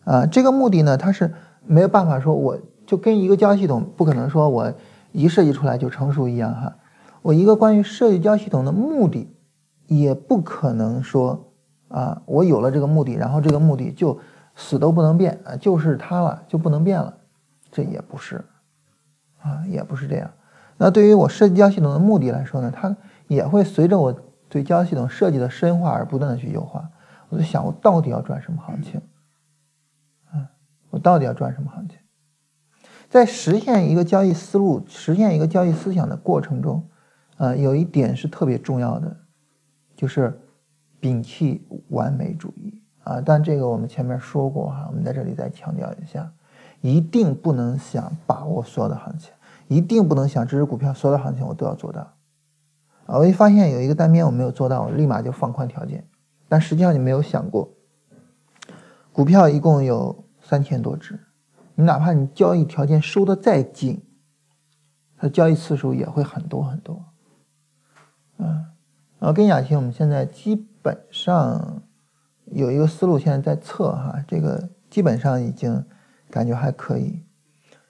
啊，这个目的呢，它是没有办法说我就跟一个交易系统不可能说我一设计出来就成熟一样哈。我一个关于设计交易系统的目的，也不可能说啊，我有了这个目的，然后这个目的就。死都不能变啊，就是它了就不能变了，这也不是，啊，也不是这样。那对于我设计交易系统的目的来说呢，它也会随着我对交易系统设计的深化而不断的去优化。我在想，我到底要赚什么行情？啊，我到底要赚什么行情？在实现一个交易思路、实现一个交易思想的过程中，啊，有一点是特别重要的，就是摒弃完美主义。啊，但这个我们前面说过哈，我们在这里再强调一下，一定不能想把握所有的行情，一定不能想这只股票所有的行情我都要做到。啊，我一发现有一个单边我没有做到，我立马就放宽条件。但实际上你没有想过，股票一共有三千多只，你哪怕你交易条件收的再紧，它交易次数也会很多很多。嗯，啊，跟雅琪我们现在基本上。有一个思路，现在在测哈，这个基本上已经感觉还可以。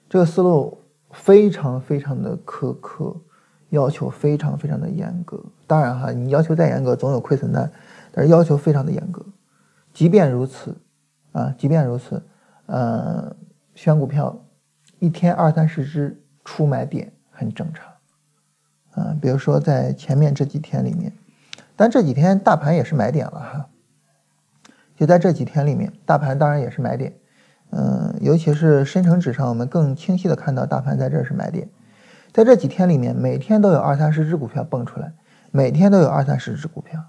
这个思路非常非常的苛刻，要求非常非常的严格。当然哈，你要求再严格，总有亏损的，但是要求非常的严格。即便如此，啊，即便如此，呃，选股票一天二三十只出买点很正常。啊，比如说在前面这几天里面，但这几天大盘也是买点了哈。就在这几天里面，大盘当然也是买点，嗯，尤其是深成指上，我们更清晰的看到大盘在这是买点。在这几天里面，每天都有二三十只股票蹦出来，每天都有二三十只股票。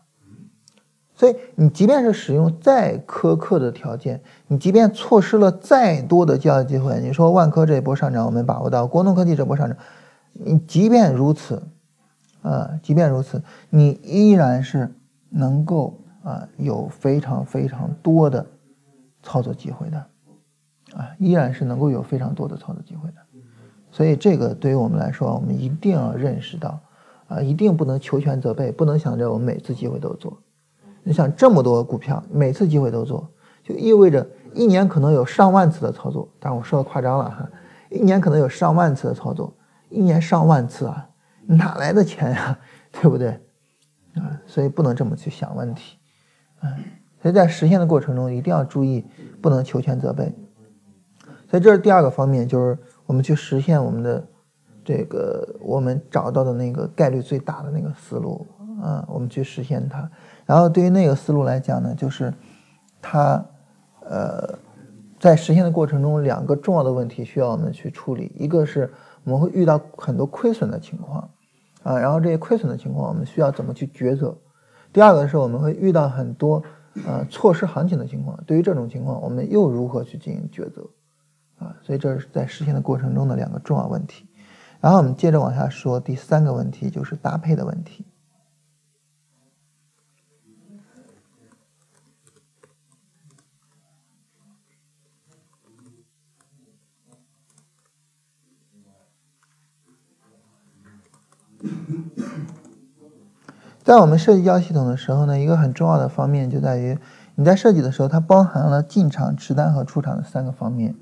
所以你即便是使用再苛刻的条件，你即便错失了再多的交易机会，你说万科这一波上涨我们把握到，国农科技这波上涨，你即便如此，啊，即便如此，你依然是能够。啊，有非常非常多的操作机会的，啊，依然是能够有非常多的操作机会的，所以这个对于我们来说，我们一定要认识到，啊，一定不能求全责备，不能想着我们每次机会都做。你想这么多股票，每次机会都做，就意味着一年可能有上万次的操作。但我说的夸张了哈，一年可能有上万次的操作，一年上万次啊，哪来的钱呀？对不对？啊，所以不能这么去想问题。嗯所以在实现的过程中，一定要注意，不能求全责备。所以这是第二个方面，就是我们去实现我们的这个我们找到的那个概率最大的那个思路啊，我们去实现它。然后对于那个思路来讲呢，就是它呃在实现的过程中，两个重要的问题需要我们去处理，一个是我们会遇到很多亏损的情况啊，然后这些亏损的情况，我们需要怎么去抉择。第二个是我们会遇到很多呃错失行情的情况，对于这种情况，我们又如何去进行抉择啊？所以这是在实现的过程中的两个重要问题。然后我们接着往下说，第三个问题就是搭配的问题。在我们设计交易系统的时候呢，一个很重要的方面就在于你在设计的时候，它包含了进场、持单和出场的三个方面。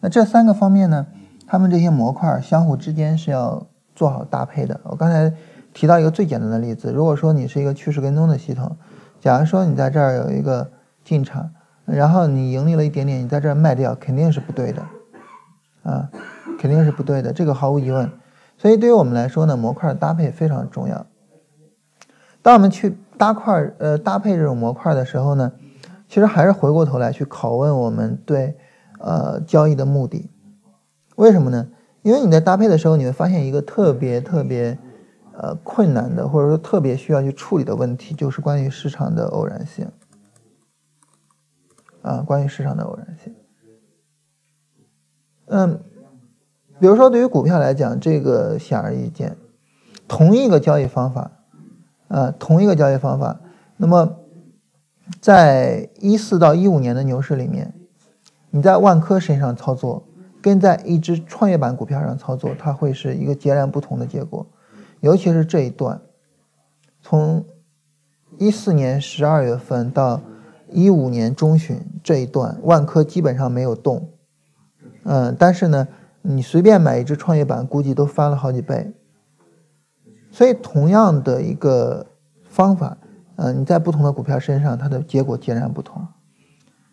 那这三个方面呢，它们这些模块相互之间是要做好搭配的。我刚才提到一个最简单的例子，如果说你是一个趋势跟踪的系统，假如说你在这儿有一个进场，然后你盈利了一点点，你在这儿卖掉，肯定是不对的，啊，肯定是不对的，这个毫无疑问。所以对于我们来说呢，模块搭配非常重要。当我们去搭块呃搭配这种模块的时候呢，其实还是回过头来去拷问我们对呃交易的目的。为什么呢？因为你在搭配的时候，你会发现一个特别特别呃困难的，或者说特别需要去处理的问题，就是关于市场的偶然性。啊，关于市场的偶然性。嗯，比如说对于股票来讲，这个显而易见，同一个交易方法。呃，同一个交易方法，那么在一四到一五年的牛市里面，你在万科身上操作，跟在一只创业板股票上操作，它会是一个截然不同的结果。尤其是这一段，从一四年十二月份到一五年中旬这一段，万科基本上没有动。嗯，但是呢，你随便买一只创业板，估计都翻了好几倍。所以，同样的一个方法，呃，你在不同的股票身上，它的结果截然不同。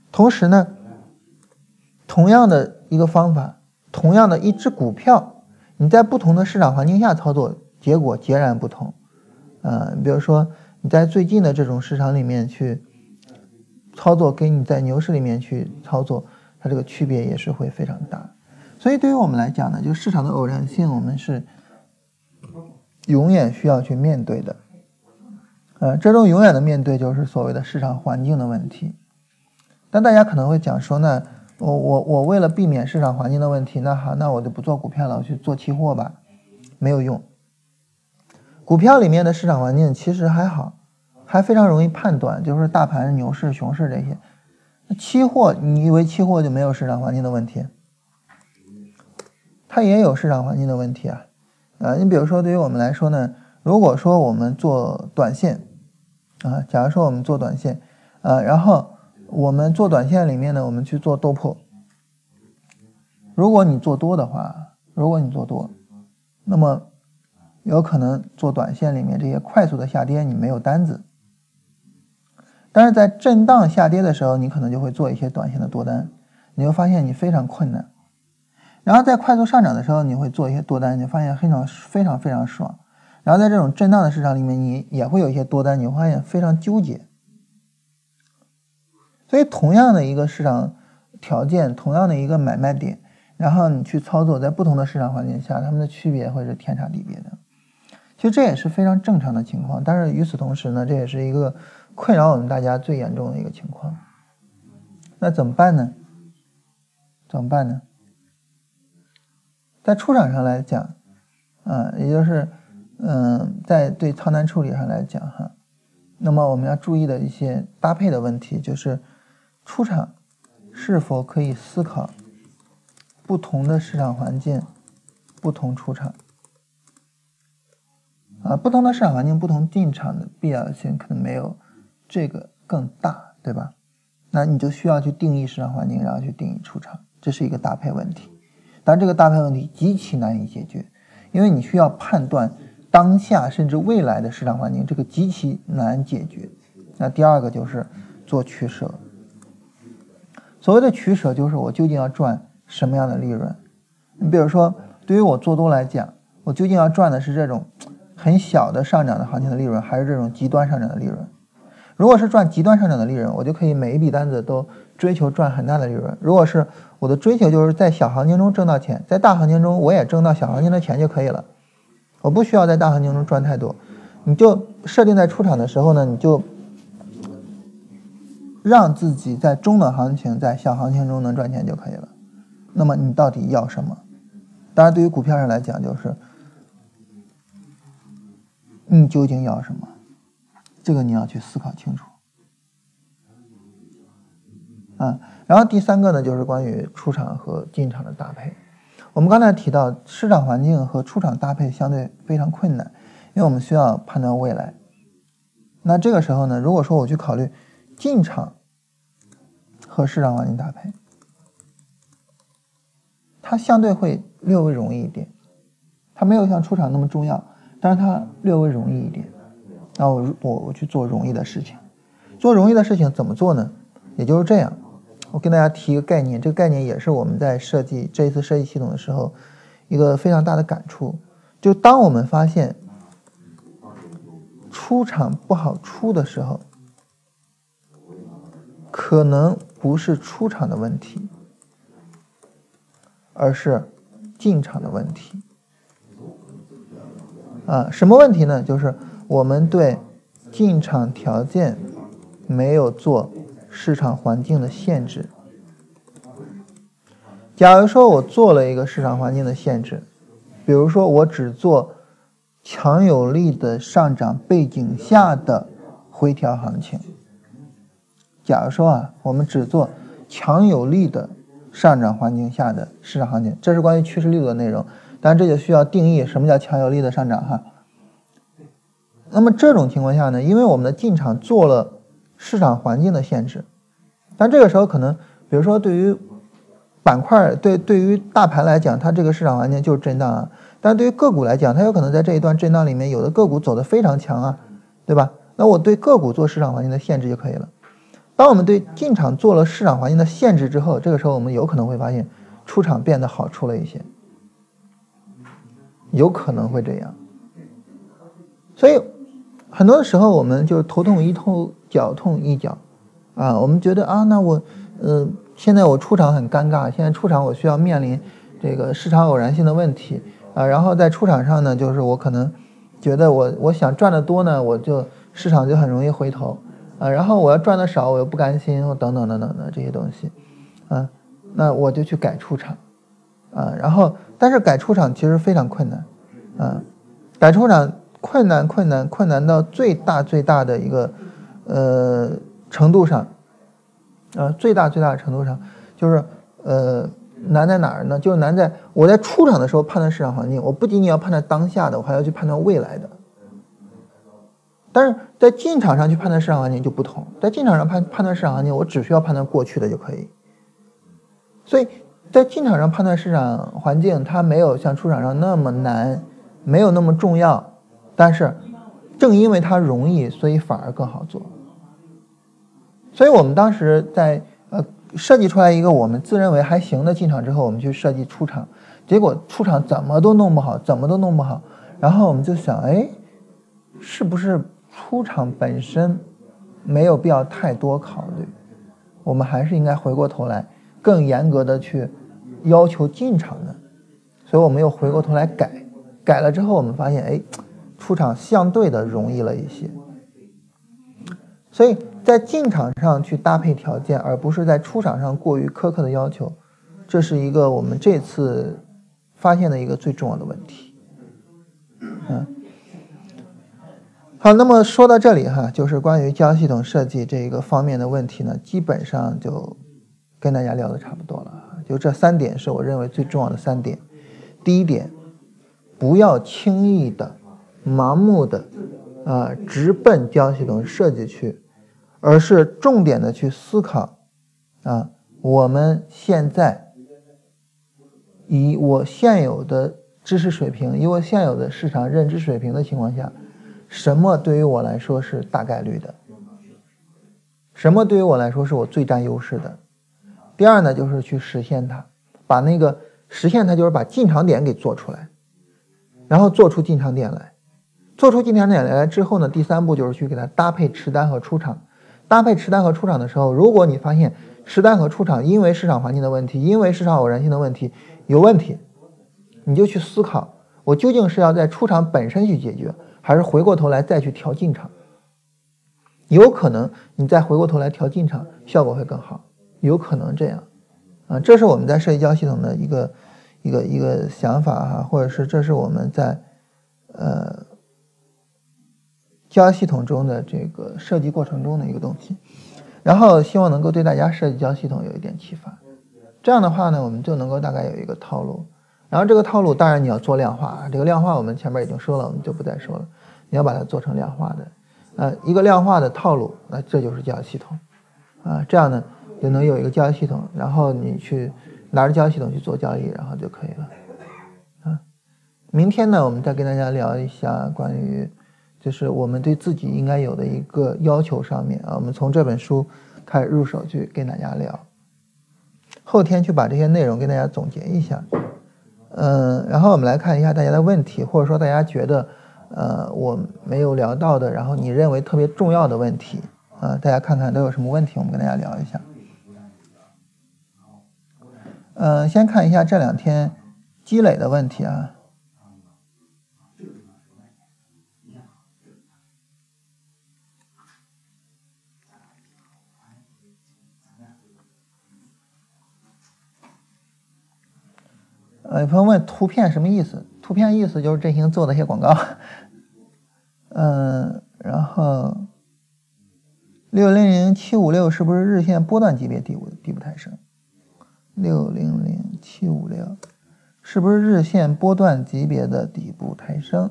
同时呢，同样的一个方法，同样的一只股票，你在不同的市场环境下操作，结果截然不同。呃，比如说你在最近的这种市场里面去操作，跟你在牛市里面去操作，它这个区别也是会非常大。所以，对于我们来讲呢，就市场的偶然性，我们是。永远需要去面对的，呃，这种永远的面对就是所谓的市场环境的问题。但大家可能会讲说呢，我我我为了避免市场环境的问题，那好，那我就不做股票了，我去做期货吧，没有用。股票里面的市场环境其实还好，还非常容易判断，就是大盘牛市、熊市这些。期货，你以为期货就没有市场环境的问题？它也有市场环境的问题啊。啊，你比如说，对于我们来说呢，如果说我们做短线，啊，假如说我们做短线，啊，然后我们做短线里面呢，我们去做豆粕。如果你做多的话，如果你做多，那么有可能做短线里面这些快速的下跌，你没有单子。但是在震荡下跌的时候，你可能就会做一些短线的多单，你会发现你非常困难。然后在快速上涨的时候，你会做一些多单，你发现非常非常非常爽。然后在这种震荡的市场里面，你也会有一些多单，你会发现非常纠结。所以，同样的一个市场条件，同样的一个买卖点，然后你去操作，在不同的市场环境下，它们的区别会是天差地别的。其实这也是非常正常的情况。但是与此同时呢，这也是一个困扰我们大家最严重的一个情况。那怎么办呢？怎么办呢？在出厂上来讲，啊，也就是，嗯，在对仓单处理上来讲，哈，那么我们要注意的一些搭配的问题，就是出厂是否可以思考不同的市场环境，不同出厂，啊，不同的市场环境，不同进场的必要性可能没有这个更大，对吧？那你就需要去定义市场环境，然后去定义出厂，这是一个搭配问题。但这个搭配问题极其难以解决，因为你需要判断当下甚至未来的市场环境，这个极其难解决。那第二个就是做取舍。所谓的取舍，就是我究竟要赚什么样的利润？你比如说，对于我做多来讲，我究竟要赚的是这种很小的上涨的行情的利润，还是这种极端上涨的利润？如果是赚极端上涨的利润，我就可以每一笔单子都追求赚很大的利润。如果是我的追求就是在小行情中挣到钱，在大行情中我也挣到小行情的钱就可以了，我不需要在大行情中赚太多。你就设定在出场的时候呢，你就让自己在中等行情、在小行情中能赚钱就可以了。那么你到底要什么？当然，对于股票上来讲，就是你究竟要什么？这个你要去思考清楚。啊。然后第三个呢，就是关于出场和进场的搭配。我们刚才提到，市场环境和出场搭配相对非常困难，因为我们需要判断未来。那这个时候呢，如果说我去考虑进场和市场环境搭配，它相对会略微容易一点，它没有像出场那么重要，但是它略微容易一点。那我我我去做容易的事情，做容易的事情怎么做呢？也就是这样，我跟大家提一个概念，这个概念也是我们在设计这一次设计系统的时候一个非常大的感触，就当我们发现出场不好出的时候。可能不是出场的问题，而是进场的问题。啊，什么问题呢？就是我们对进场条件没有做市场环境的限制。假如说我做了一个市场环境的限制，比如说我只做强有力的上涨背景下的回调行情。假如说啊，我们只做强有力的上涨环境下的市场行情，这是关于趋势力度的内容。当然，这就需要定义什么叫强有力的上涨哈。那么这种情况下呢，因为我们的进场做了市场环境的限制，但这个时候可能，比如说对于板块对对于大盘来讲，它这个市场环境就是震荡啊。但对于个股来讲，它有可能在这一段震荡里面，有的个股走得非常强啊，对吧？那我对个股做市场环境的限制就可以了。当我们对进场做了市场环境的限制之后，这个时候我们有可能会发现出场变得好出了一些，有可能会这样。所以很多时候我们就头痛医头，脚痛医脚，啊，我们觉得啊，那我，呃，现在我出场很尴尬，现在出场我需要面临这个市场偶然性的问题。啊，然后在出场上呢，就是我可能觉得我我想赚的多呢，我就市场就很容易回头。啊，然后我要赚的少，我又不甘心，我等等等等的这些东西，啊，那我就去改出场，啊，然后但是改出场其实非常困难，啊，改出场困难困难困难到最大最大的一个呃程度上，啊，最大最大的程度上就是呃难在哪儿呢？就是难在我在出场的时候判断市场环境，我不仅仅要判断当下的，我还要去判断未来的。但是在进场上去判断市场环境就不同，在进场上判判断市场环境，我只需要判断过去的就可以。所以在进场上判断市场环境，它没有像出场上那么难，没有那么重要。但是正因为它容易，所以反而更好做。所以我们当时在呃设计出来一个我们自认为还行的进场之后，我们去设计出场，结果出场怎么都弄不好，怎么都弄不好。然后我们就想，哎，是不是？出场本身没有必要太多考虑，我们还是应该回过头来更严格的去要求进场的，所以我们又回过头来改，改了之后我们发现，哎，出场相对的容易了一些，所以在进场上去搭配条件，而不是在出场上过于苛刻的要求，这是一个我们这次发现的一个最重要的问题，嗯。好，那么说到这里哈，就是关于交系统设计这一个方面的问题呢，基本上就跟大家聊的差不多了。就这三点是我认为最重要的三点。第一点，不要轻易的、盲目的啊直奔交易系统设计去，而是重点的去思考啊，我们现在以我现有的知识水平，以我现有的市场认知水平的情况下。什么对于我来说是大概率的？什么对于我来说是我最占优势的？第二呢，就是去实现它，把那个实现它，就是把进场点给做出来，然后做出进场点来，做出进场点来之后呢，第三步就是去给它搭配持单和出场。搭配持单和出场的时候，如果你发现持单和出场因为市场环境的问题，因为市场偶然性的问题有问题，你就去思考，我究竟是要在出场本身去解决。还是回过头来再去调进场，有可能你再回过头来调进场，效果会更好，有可能这样，啊，这是我们在社交系统的一个一个一个想法哈，或者是这是我们在呃交易系统中的这个设计过程中的一个东西，然后希望能够对大家设计交易系统有一点启发，这样的话呢，我们就能够大概有一个套路。然后这个套路当然你要做量化，这个量化我们前面已经说了，我们就不再说了。你要把它做成量化的，呃，一个量化的套路，那这就是交易系统，啊，这样呢，就能有一个交易系统，然后你去拿着交易系统去做交易，然后就可以了。啊，明天呢，我们再跟大家聊一下关于就是我们对自己应该有的一个要求上面啊，我们从这本书开始入手去跟大家聊。后天去把这些内容跟大家总结一下，嗯，然后我们来看一下大家的问题，或者说大家觉得呃我没有聊到的，然后你认为特别重要的问题啊，大家看看都有什么问题，我们跟大家聊一下。嗯，先看一下这两天积累的问题啊。呃，有朋友问图片什么意思？图片意思就是振兴做的一些广告。嗯，然后六零零七五六是不是日线波段级别底部底部抬升？六零零七五六是不是日线波段级别的底部抬升？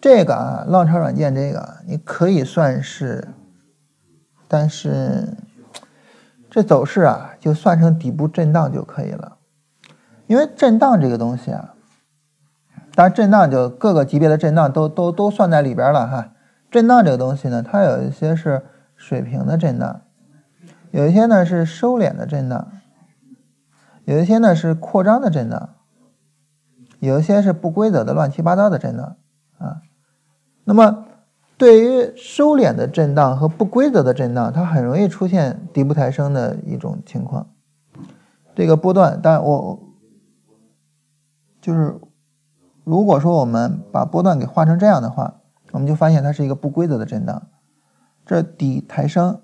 这个啊，浪潮软件这个你可以算是，但是这走势啊，就算成底部震荡就可以了。因为震荡这个东西啊，当然震荡就各个级别的震荡都都都算在里边了哈。震荡这个东西呢，它有一些是水平的震荡，有一些呢是收敛的震荡，有一些呢是扩张的震荡，有一些是不规则的乱七八糟的震荡啊。那么对于收敛的震荡和不规则的震荡，它很容易出现底部抬升的一种情况。这个波段，当然我。就是，如果说我们把波段给画成这样的话，我们就发现它是一个不规则的震荡。这底抬升，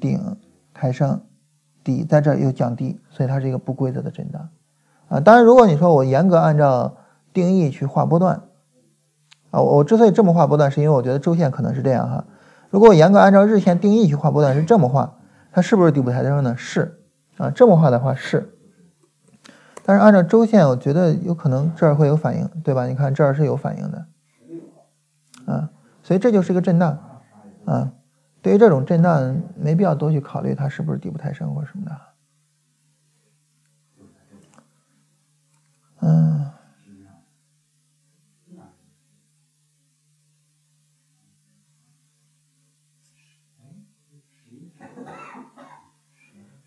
顶抬升，底在这又降低，所以它是一个不规则的震荡。啊，当然，如果你说我严格按照定义去画波段，啊，我之所以这么画波段，是因为我觉得周线可能是这样哈。如果我严格按照日线定义去画波段，是这么画，它是不是底部抬升呢？是，啊，这么画的话是。但是按照周线，我觉得有可能这儿会有反应，对吧？你看这儿是有反应的，啊，所以这就是一个震荡，啊，对于这种震荡，没必要多去考虑它是不是底部抬升或什么的，嗯，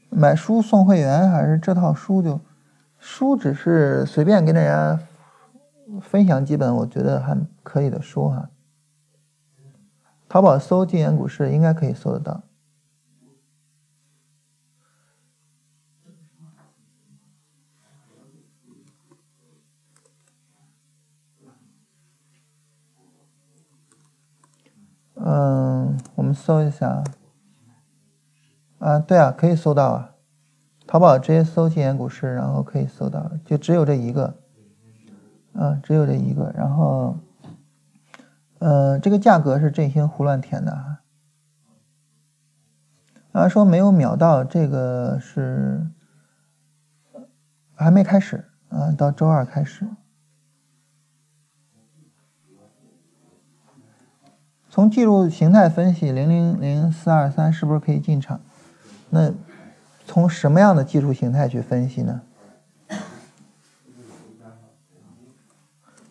买书送会员还是这套书就？书只是随便跟大家分享几本我觉得还可以的书哈。淘宝搜“静言股市”应该可以搜得到。嗯，我们搜一下。啊，对啊，可以搜到啊。淘宝直接搜“金言股市”，然后可以搜到，就只有这一个，啊，只有这一个。然后，呃，这个价格是振兴胡乱填的哈。啊，说没有秒到，这个是还没开始啊，到周二开始。从技术形态分析，零零零四二三是不是可以进场？那？从什么样的技术形态去分析呢？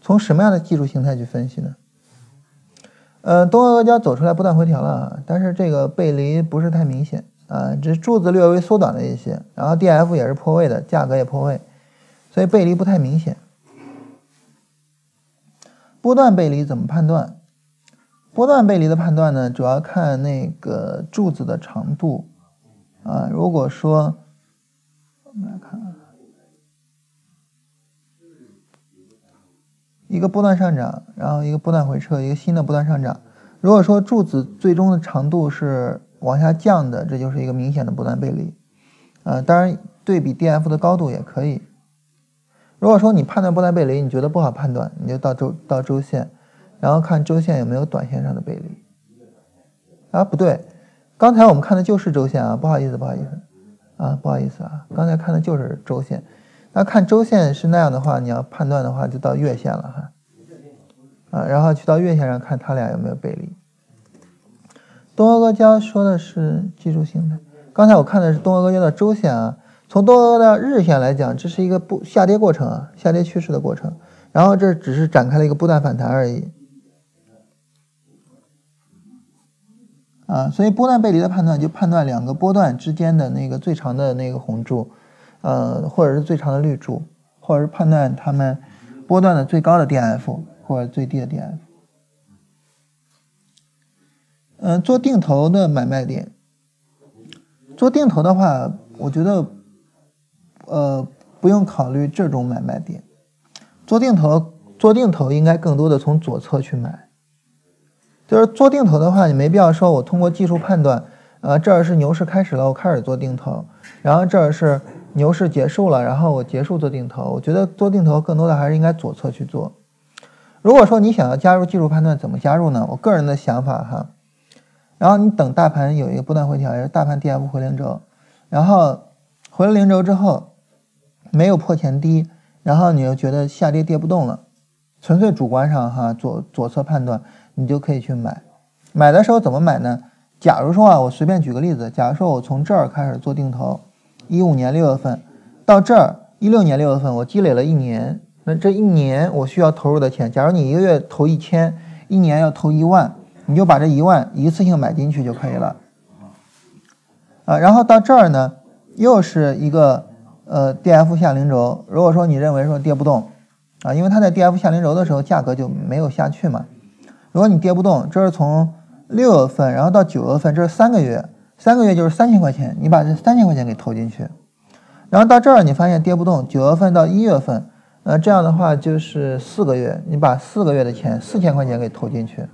从什么样的技术形态去分析呢？呃，东阿阿胶走出来不断回调了，但是这个背离不是太明显啊，这柱子略微缩短了一些，然后 D F 也是破位的，价格也破位，所以背离不太明显。波段背离怎么判断？波段背离的判断呢，主要看那个柱子的长度。啊，如果说我们来看，一个波段上涨，然后一个波段回撤，一个新的波段上涨。如果说柱子最终的长度是往下降的，这就是一个明显的波段背离。啊，当然对比 D F 的高度也可以。如果说你判断波段背离，你觉得不好判断，你就到周到周线，然后看周线有没有短线上的背离。啊，不对。刚才我们看的就是周线啊，不好意思，不好意思，啊，不好意思啊，刚才看的就是周线。那看周线是那样的话，你要判断的话，就到月线了哈，啊，然后去到月线上看它俩有没有背离。东阿哥教说的是技术形态，刚才我看的是东阿哥交的周线啊，从东阿哥的日线来讲，这是一个不下跌过程啊，下跌趋势的过程。然后这只是展开了一个波段反弹而已。啊，所以波段背离的判断就判断两个波段之间的那个最长的那个红柱，呃，或者是最长的绿柱，或者是判断它们波段的最高的 DF 或者最低的 DF。嗯，做定投的买卖点，做定投的话，我觉得，呃，不用考虑这种买卖点。做定投，做定投应该更多的从左侧去买。就是做定投的话，你没必要说，我通过技术判断，呃，这儿是牛市开始了，我开始做定投，然后这儿是牛市结束了，然后我结束做定投。我觉得做定投更多的还是应该左侧去做。如果说你想要加入技术判断，怎么加入呢？我个人的想法哈，然后你等大盘有一个波段回调，也是大盘 D F 回零轴，然后回了零轴之后没有破前低，然后你又觉得下跌跌不动了，纯粹主观上哈，左左侧判断。你就可以去买，买的时候怎么买呢？假如说啊，我随便举个例子，假如说我从这儿开始做定投，一五年六月份到这儿一六年六月份，我积累了一年，那这一年我需要投入的钱，假如你一个月投一千，一年要投一万，你就把这一万一次性买进去就可以了。啊，然后到这儿呢，又是一个呃 D F 下零轴，如果说你认为说跌不动，啊，因为它在 D F 下零轴的时候价格就没有下去嘛。如果你跌不动，这是从六月份，然后到九月份，这是三个月，三个月就是三千块钱，你把这三千块钱给投进去，然后到这儿你发现跌不动，九月份到一月份，那这样的话就是四个月，你把四个月的钱四千块钱给投进去，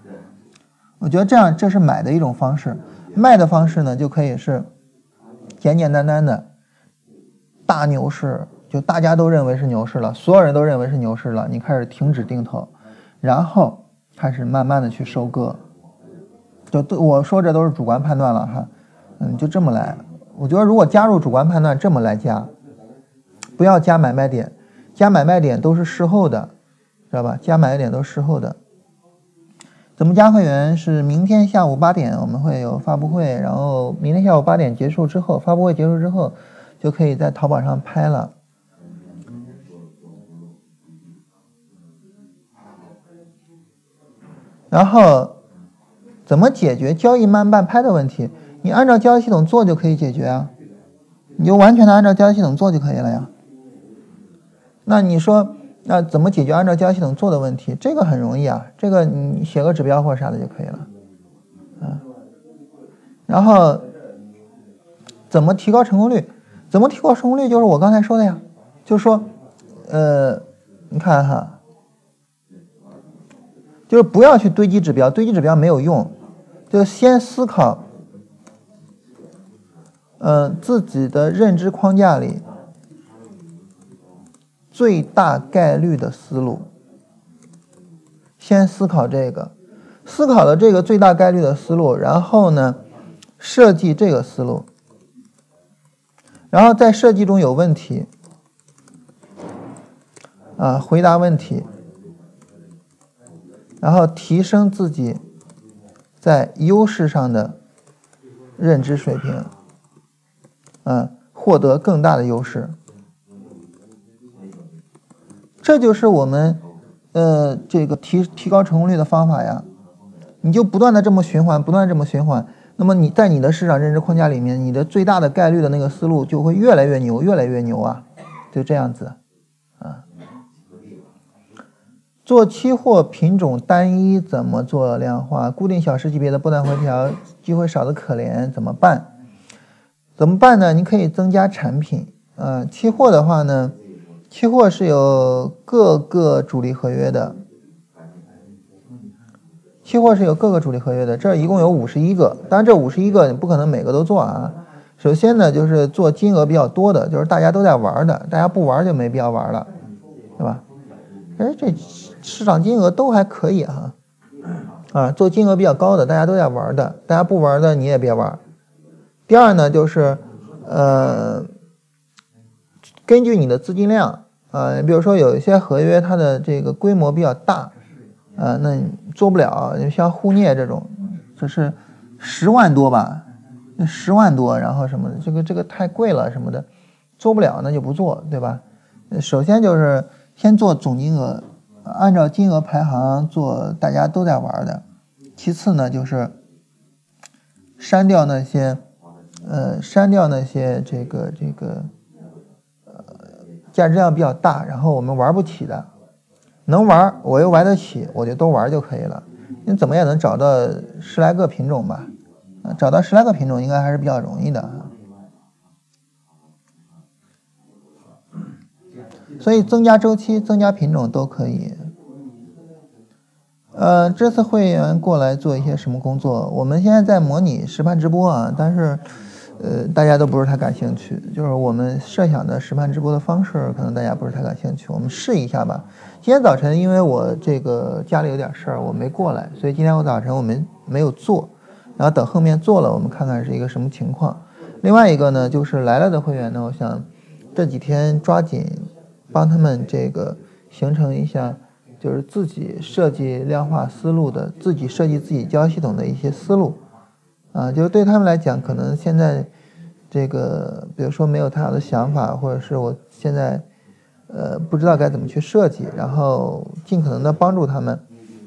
我觉得这样这是买的一种方式，卖的方式呢就可以是简简单单的，大牛市就大家都认为是牛市了，所有人都认为是牛市了，你开始停止定投，然后。开始慢慢的去收割，就对我说这都是主观判断了哈，嗯，就这么来。我觉得如果加入主观判断这么来加，不要加买卖点，加买卖点都是事后的，知道吧？加买卖点都是事后的。怎么加会员？是明天下午八点我们会有发布会，然后明天下午八点结束之后，发布会结束之后，就可以在淘宝上拍了。然后，怎么解决交易慢半拍的问题？你按照交易系统做就可以解决啊，你就完全的按照交易系统做就可以了呀。那你说，那怎么解决按照交易系统做的问题？这个很容易啊，这个你写个指标或者啥的就可以了，嗯。然后，怎么提高成功率？怎么提高成功率？就是我刚才说的呀，就是说，呃，你看哈。就是不要去堆积指标，堆积指标没有用，就先思考，嗯，自己的认知框架里最大概率的思路，先思考这个，思考了这个最大概率的思路，然后呢，设计这个思路，然后在设计中有问题，啊，回答问题。然后提升自己在优势上的认知水平，嗯，获得更大的优势，这就是我们呃这个提提高成功率的方法呀。你就不断的这么循环，不断这么循环，那么你在你的市场认知框架里面，你的最大的概率的那个思路就会越来越牛，越来越牛啊，就这样子。做期货品种单一怎么做量化？固定小时级别的波段回调机会少的可怜，怎么办？怎么办呢？你可以增加产品。呃，期货的话呢，期货是有各个主力合约的。期货是有各个主力合约的，这一共有五十一个。当然，这五十一个你不可能每个都做啊。首先呢，就是做金额比较多的，就是大家都在玩的，大家不玩就没必要玩了，对吧？哎，这。市场金额都还可以哈，啊，做金额比较高的，大家都在玩的，大家不玩的你也别玩。第二呢，就是呃，根据你的资金量啊，比如说有一些合约它的这个规模比较大，啊，那做不了，像沪镍这种，这是十万多吧，十万多，然后什么的，这个这个太贵了什么的，做不了那就不做，对吧？首先就是先做总金额，按照金额排行做大家都在玩的。其次呢，就是删掉那些，呃，删掉那些这个这个，呃，价值量比较大，然后我们玩不起的，能玩我又玩得起，我就都玩就可以了。你怎么也能找到十来个品种吧？找到十来个品种应该还是比较容易的。所以增加周期、增加品种都可以。呃，这次会员过来做一些什么工作？我们现在在模拟实盘直播啊，但是，呃，大家都不是太感兴趣。就是我们设想的实盘直播的方式，可能大家不是太感兴趣。我们试一下吧。今天早晨因为我这个家里有点事儿，我没过来，所以今天我早晨我们没有做，然后等后面做了，我们看看是一个什么情况。另外一个呢，就是来了的会员呢，我想这几天抓紧帮他们这个形成一下。就是自己设计量化思路的，自己设计自己交系统的一些思路，啊，就对他们来讲，可能现在这个，比如说没有太好的想法，或者是我现在呃不知道该怎么去设计，然后尽可能的帮助他们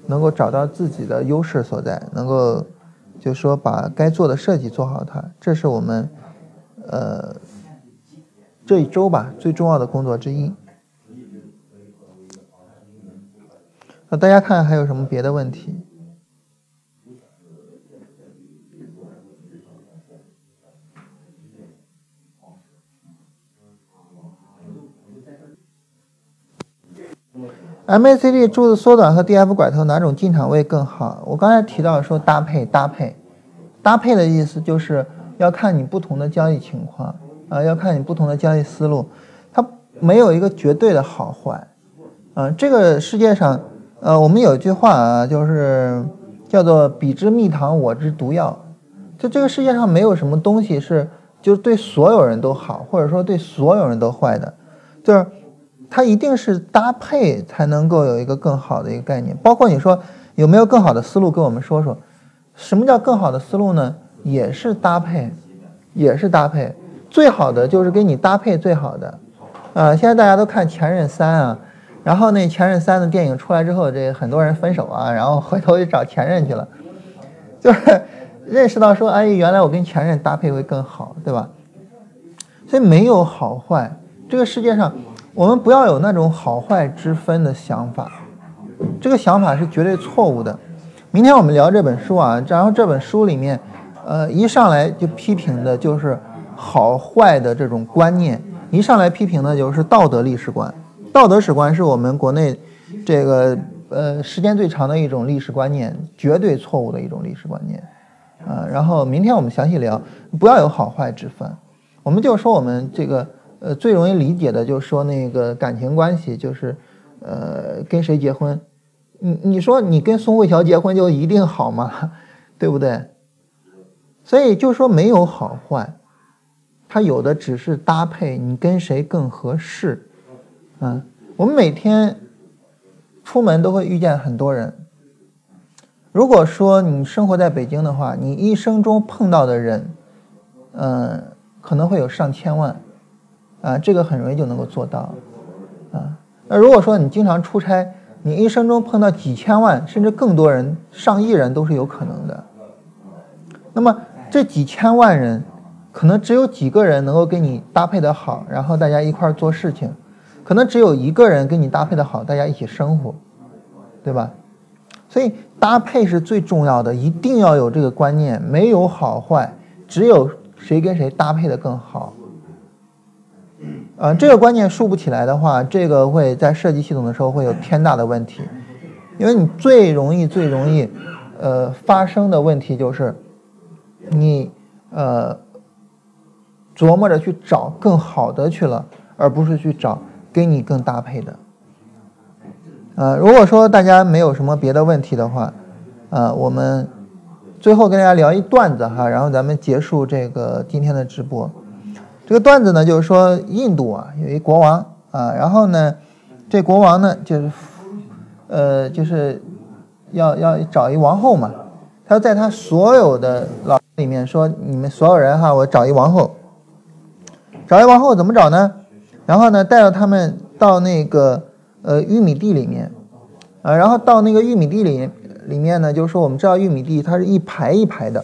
能够找到自己的优势所在，能够就是说把该做的设计做好它，这是我们呃这一周吧最重要的工作之一。那大家看还有什么别的问题？MACD 柱子缩短和 DF 拐头哪种进场位更好？我刚才提到说搭配搭配，搭配的意思就是要看你不同的交易情况啊，要看你不同的交易思路，它没有一个绝对的好坏啊，这个世界上。呃，我们有一句话啊，就是叫做“彼之蜜糖，我之毒药”。就这个世界上没有什么东西是就对所有人都好，或者说对所有人都坏的，就是它一定是搭配才能够有一个更好的一个概念。包括你说有没有更好的思路，跟我们说说，什么叫更好的思路呢？也是搭配，也是搭配。最好的就是给你搭配最好的。啊，现在大家都看《前任三》啊。然后那前任三的电影出来之后，这很多人分手啊，然后回头就找前任去了，就是认识到说，哎，原来我跟前任搭配会更好，对吧？所以没有好坏，这个世界上我们不要有那种好坏之分的想法，这个想法是绝对错误的。明天我们聊这本书啊，然后这本书里面，呃，一上来就批评的就是好坏的这种观念，一上来批评的就是道德历史观。道德史观是我们国内这个呃时间最长的一种历史观念，绝对错误的一种历史观念啊。然后明天我们详细聊，不要有好坏之分。我们就说我们这个呃最容易理解的，就是说那个感情关系，就是呃跟谁结婚，你你说你跟宋慧乔结婚就一定好吗？对不对？所以就说没有好坏，它有的只是搭配，你跟谁更合适。嗯，我们每天出门都会遇见很多人。如果说你生活在北京的话，你一生中碰到的人，嗯，可能会有上千万，啊，这个很容易就能够做到，啊。那如果说你经常出差，你一生中碰到几千万甚至更多人，上亿人都是有可能的。那么这几千万人，可能只有几个人能够跟你搭配的好，然后大家一块儿做事情。可能只有一个人跟你搭配的好，大家一起生活，对吧？所以搭配是最重要的，一定要有这个观念，没有好坏，只有谁跟谁搭配的更好。啊，这个观念竖不起来的话，这个会在设计系统的时候会有天大的问题，因为你最容易、最容易，呃，发生的问题就是，你呃琢磨着去找更好的去了，而不是去找。跟你更搭配的，呃，如果说大家没有什么别的问题的话，呃，我们最后跟大家聊一段子哈，然后咱们结束这个今天的直播。这个段子呢，就是说印度啊有一国王啊，然后呢，这国王呢就是，呃，就是要要找一王后嘛，他在他所有的老里面说，你们所有人哈，我找一王后，找一王后怎么找呢？然后呢，带着他们到那个呃玉米地里面，啊，然后到那个玉米地里里面呢，就是说我们知道玉米地它是一排一排的，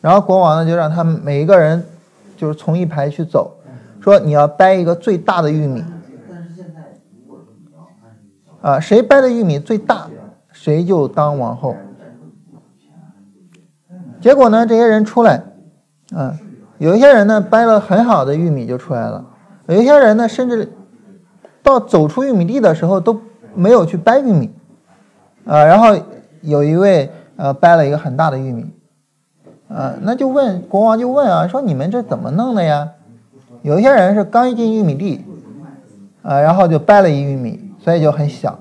然后国王呢就让他们每一个人就是从一排去走，说你要掰一个最大的玉米，啊，谁掰的玉米最大，谁就当王后。结果呢，这些人出来，啊，有一些人呢掰了很好的玉米就出来了，有些人呢甚至到走出玉米地的时候都没有去掰玉米，啊，然后有一位呃掰了一个很大的玉米，啊，那就问国王就问啊，说你们这怎么弄的呀？有一些人是刚一进玉米地，啊，然后就掰了一玉米，所以就很小；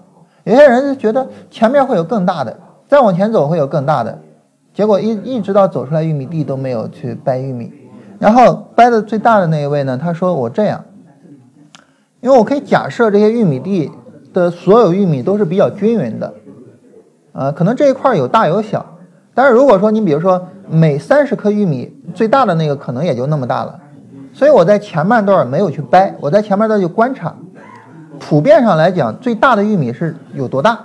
有些人就觉得前面会有更大的，再往前走会有更大的。结果一一直到走出来玉米地都没有去掰玉米，然后掰的最大的那一位呢，他说我这样，因为我可以假设这些玉米地的所有玉米都是比较均匀的，呃，可能这一块有大有小，但是如果说你比如说每三十颗玉米最大的那个可能也就那么大了，所以我在前半段没有去掰，我在前半段就观察，普遍上来讲最大的玉米是有多大，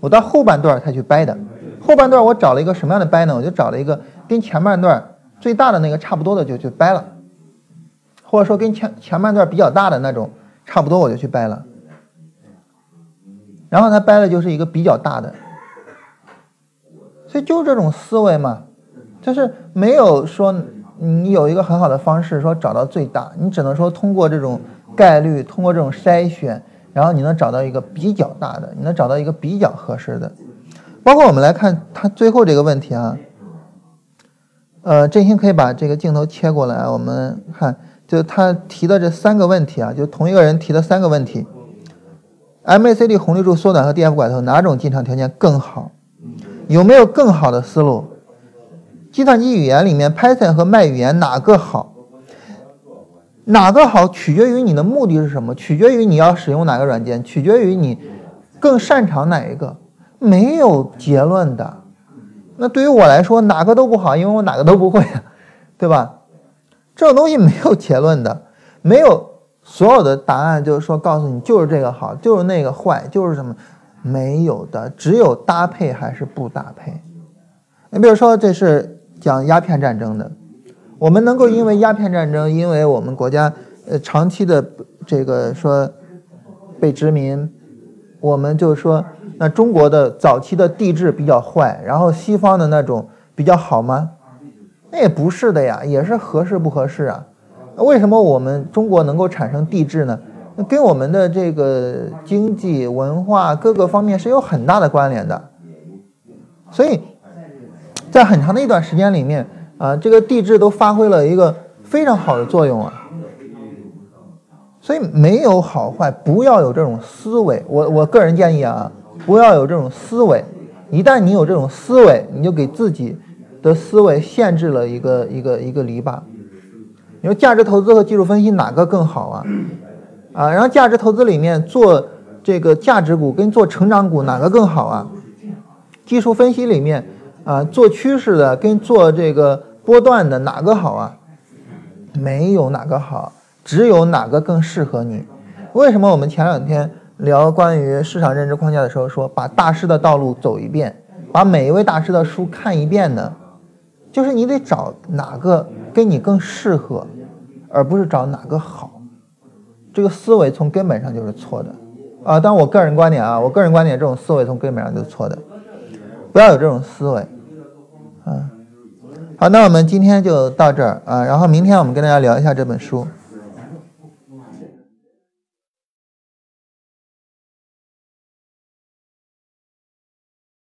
我到后半段才去掰的。后半段我找了一个什么样的掰呢？我就找了一个跟前半段最大的那个差不多的就就掰了，或者说跟前前半段比较大的那种差不多我就去掰了。然后他掰的就是一个比较大的，所以就这种思维嘛，就是没有说你有一个很好的方式说找到最大，你只能说通过这种概率，通过这种筛选，然后你能找到一个比较大的，你能找到一个比较合适的。包括我们来看他最后这个问题啊，呃，振兴可以把这个镜头切过来，我们看，就他提的这三个问题啊，就同一个人提的三个问题：MACD 红绿柱缩短和 DF 拐头哪种进场条件更好？有没有更好的思路？计算机语言里面 Python 和 Mac 语言哪个好？哪个好取决于你的目的是什么？取决于你要使用哪个软件？取决于你更擅长哪一个？没有结论的，那对于我来说哪个都不好，因为我哪个都不会，对吧？这种东西没有结论的，没有所有的答案就是说告诉你就是这个好，就是那个坏，就是什么没有的，只有搭配还是不搭配。你比如说这是讲鸦片战争的，我们能够因为鸦片战争，因为我们国家呃长期的这个说被殖民，我们就说。那中国的早期的地质比较坏，然后西方的那种比较好吗？那也不是的呀，也是合适不合适啊？为什么我们中国能够产生地质呢？那跟我们的这个经济、文化各个方面是有很大的关联的。所以在很长的一段时间里面啊，这个地质都发挥了一个非常好的作用啊。所以没有好坏，不要有这种思维。我我个人建议啊。不要有这种思维，一旦你有这种思维，你就给自己的思维限制了一个一个一个篱笆。你说价值投资和技术分析哪个更好啊？啊，然后价值投资里面做这个价值股跟做成长股哪个更好啊？技术分析里面啊做趋势的跟做这个波段的哪个好啊？没有哪个好，只有哪个更适合你。为什么我们前两天？聊关于市场认知框架的时候，说把大师的道路走一遍，把每一位大师的书看一遍呢，就是你得找哪个跟你更适合，而不是找哪个好。这个思维从根本上就是错的啊！但我个人观点啊，我个人观点，这种思维从根本上就是错的，不要有这种思维啊。好，那我们今天就到这儿啊，然后明天我们跟大家聊一下这本书。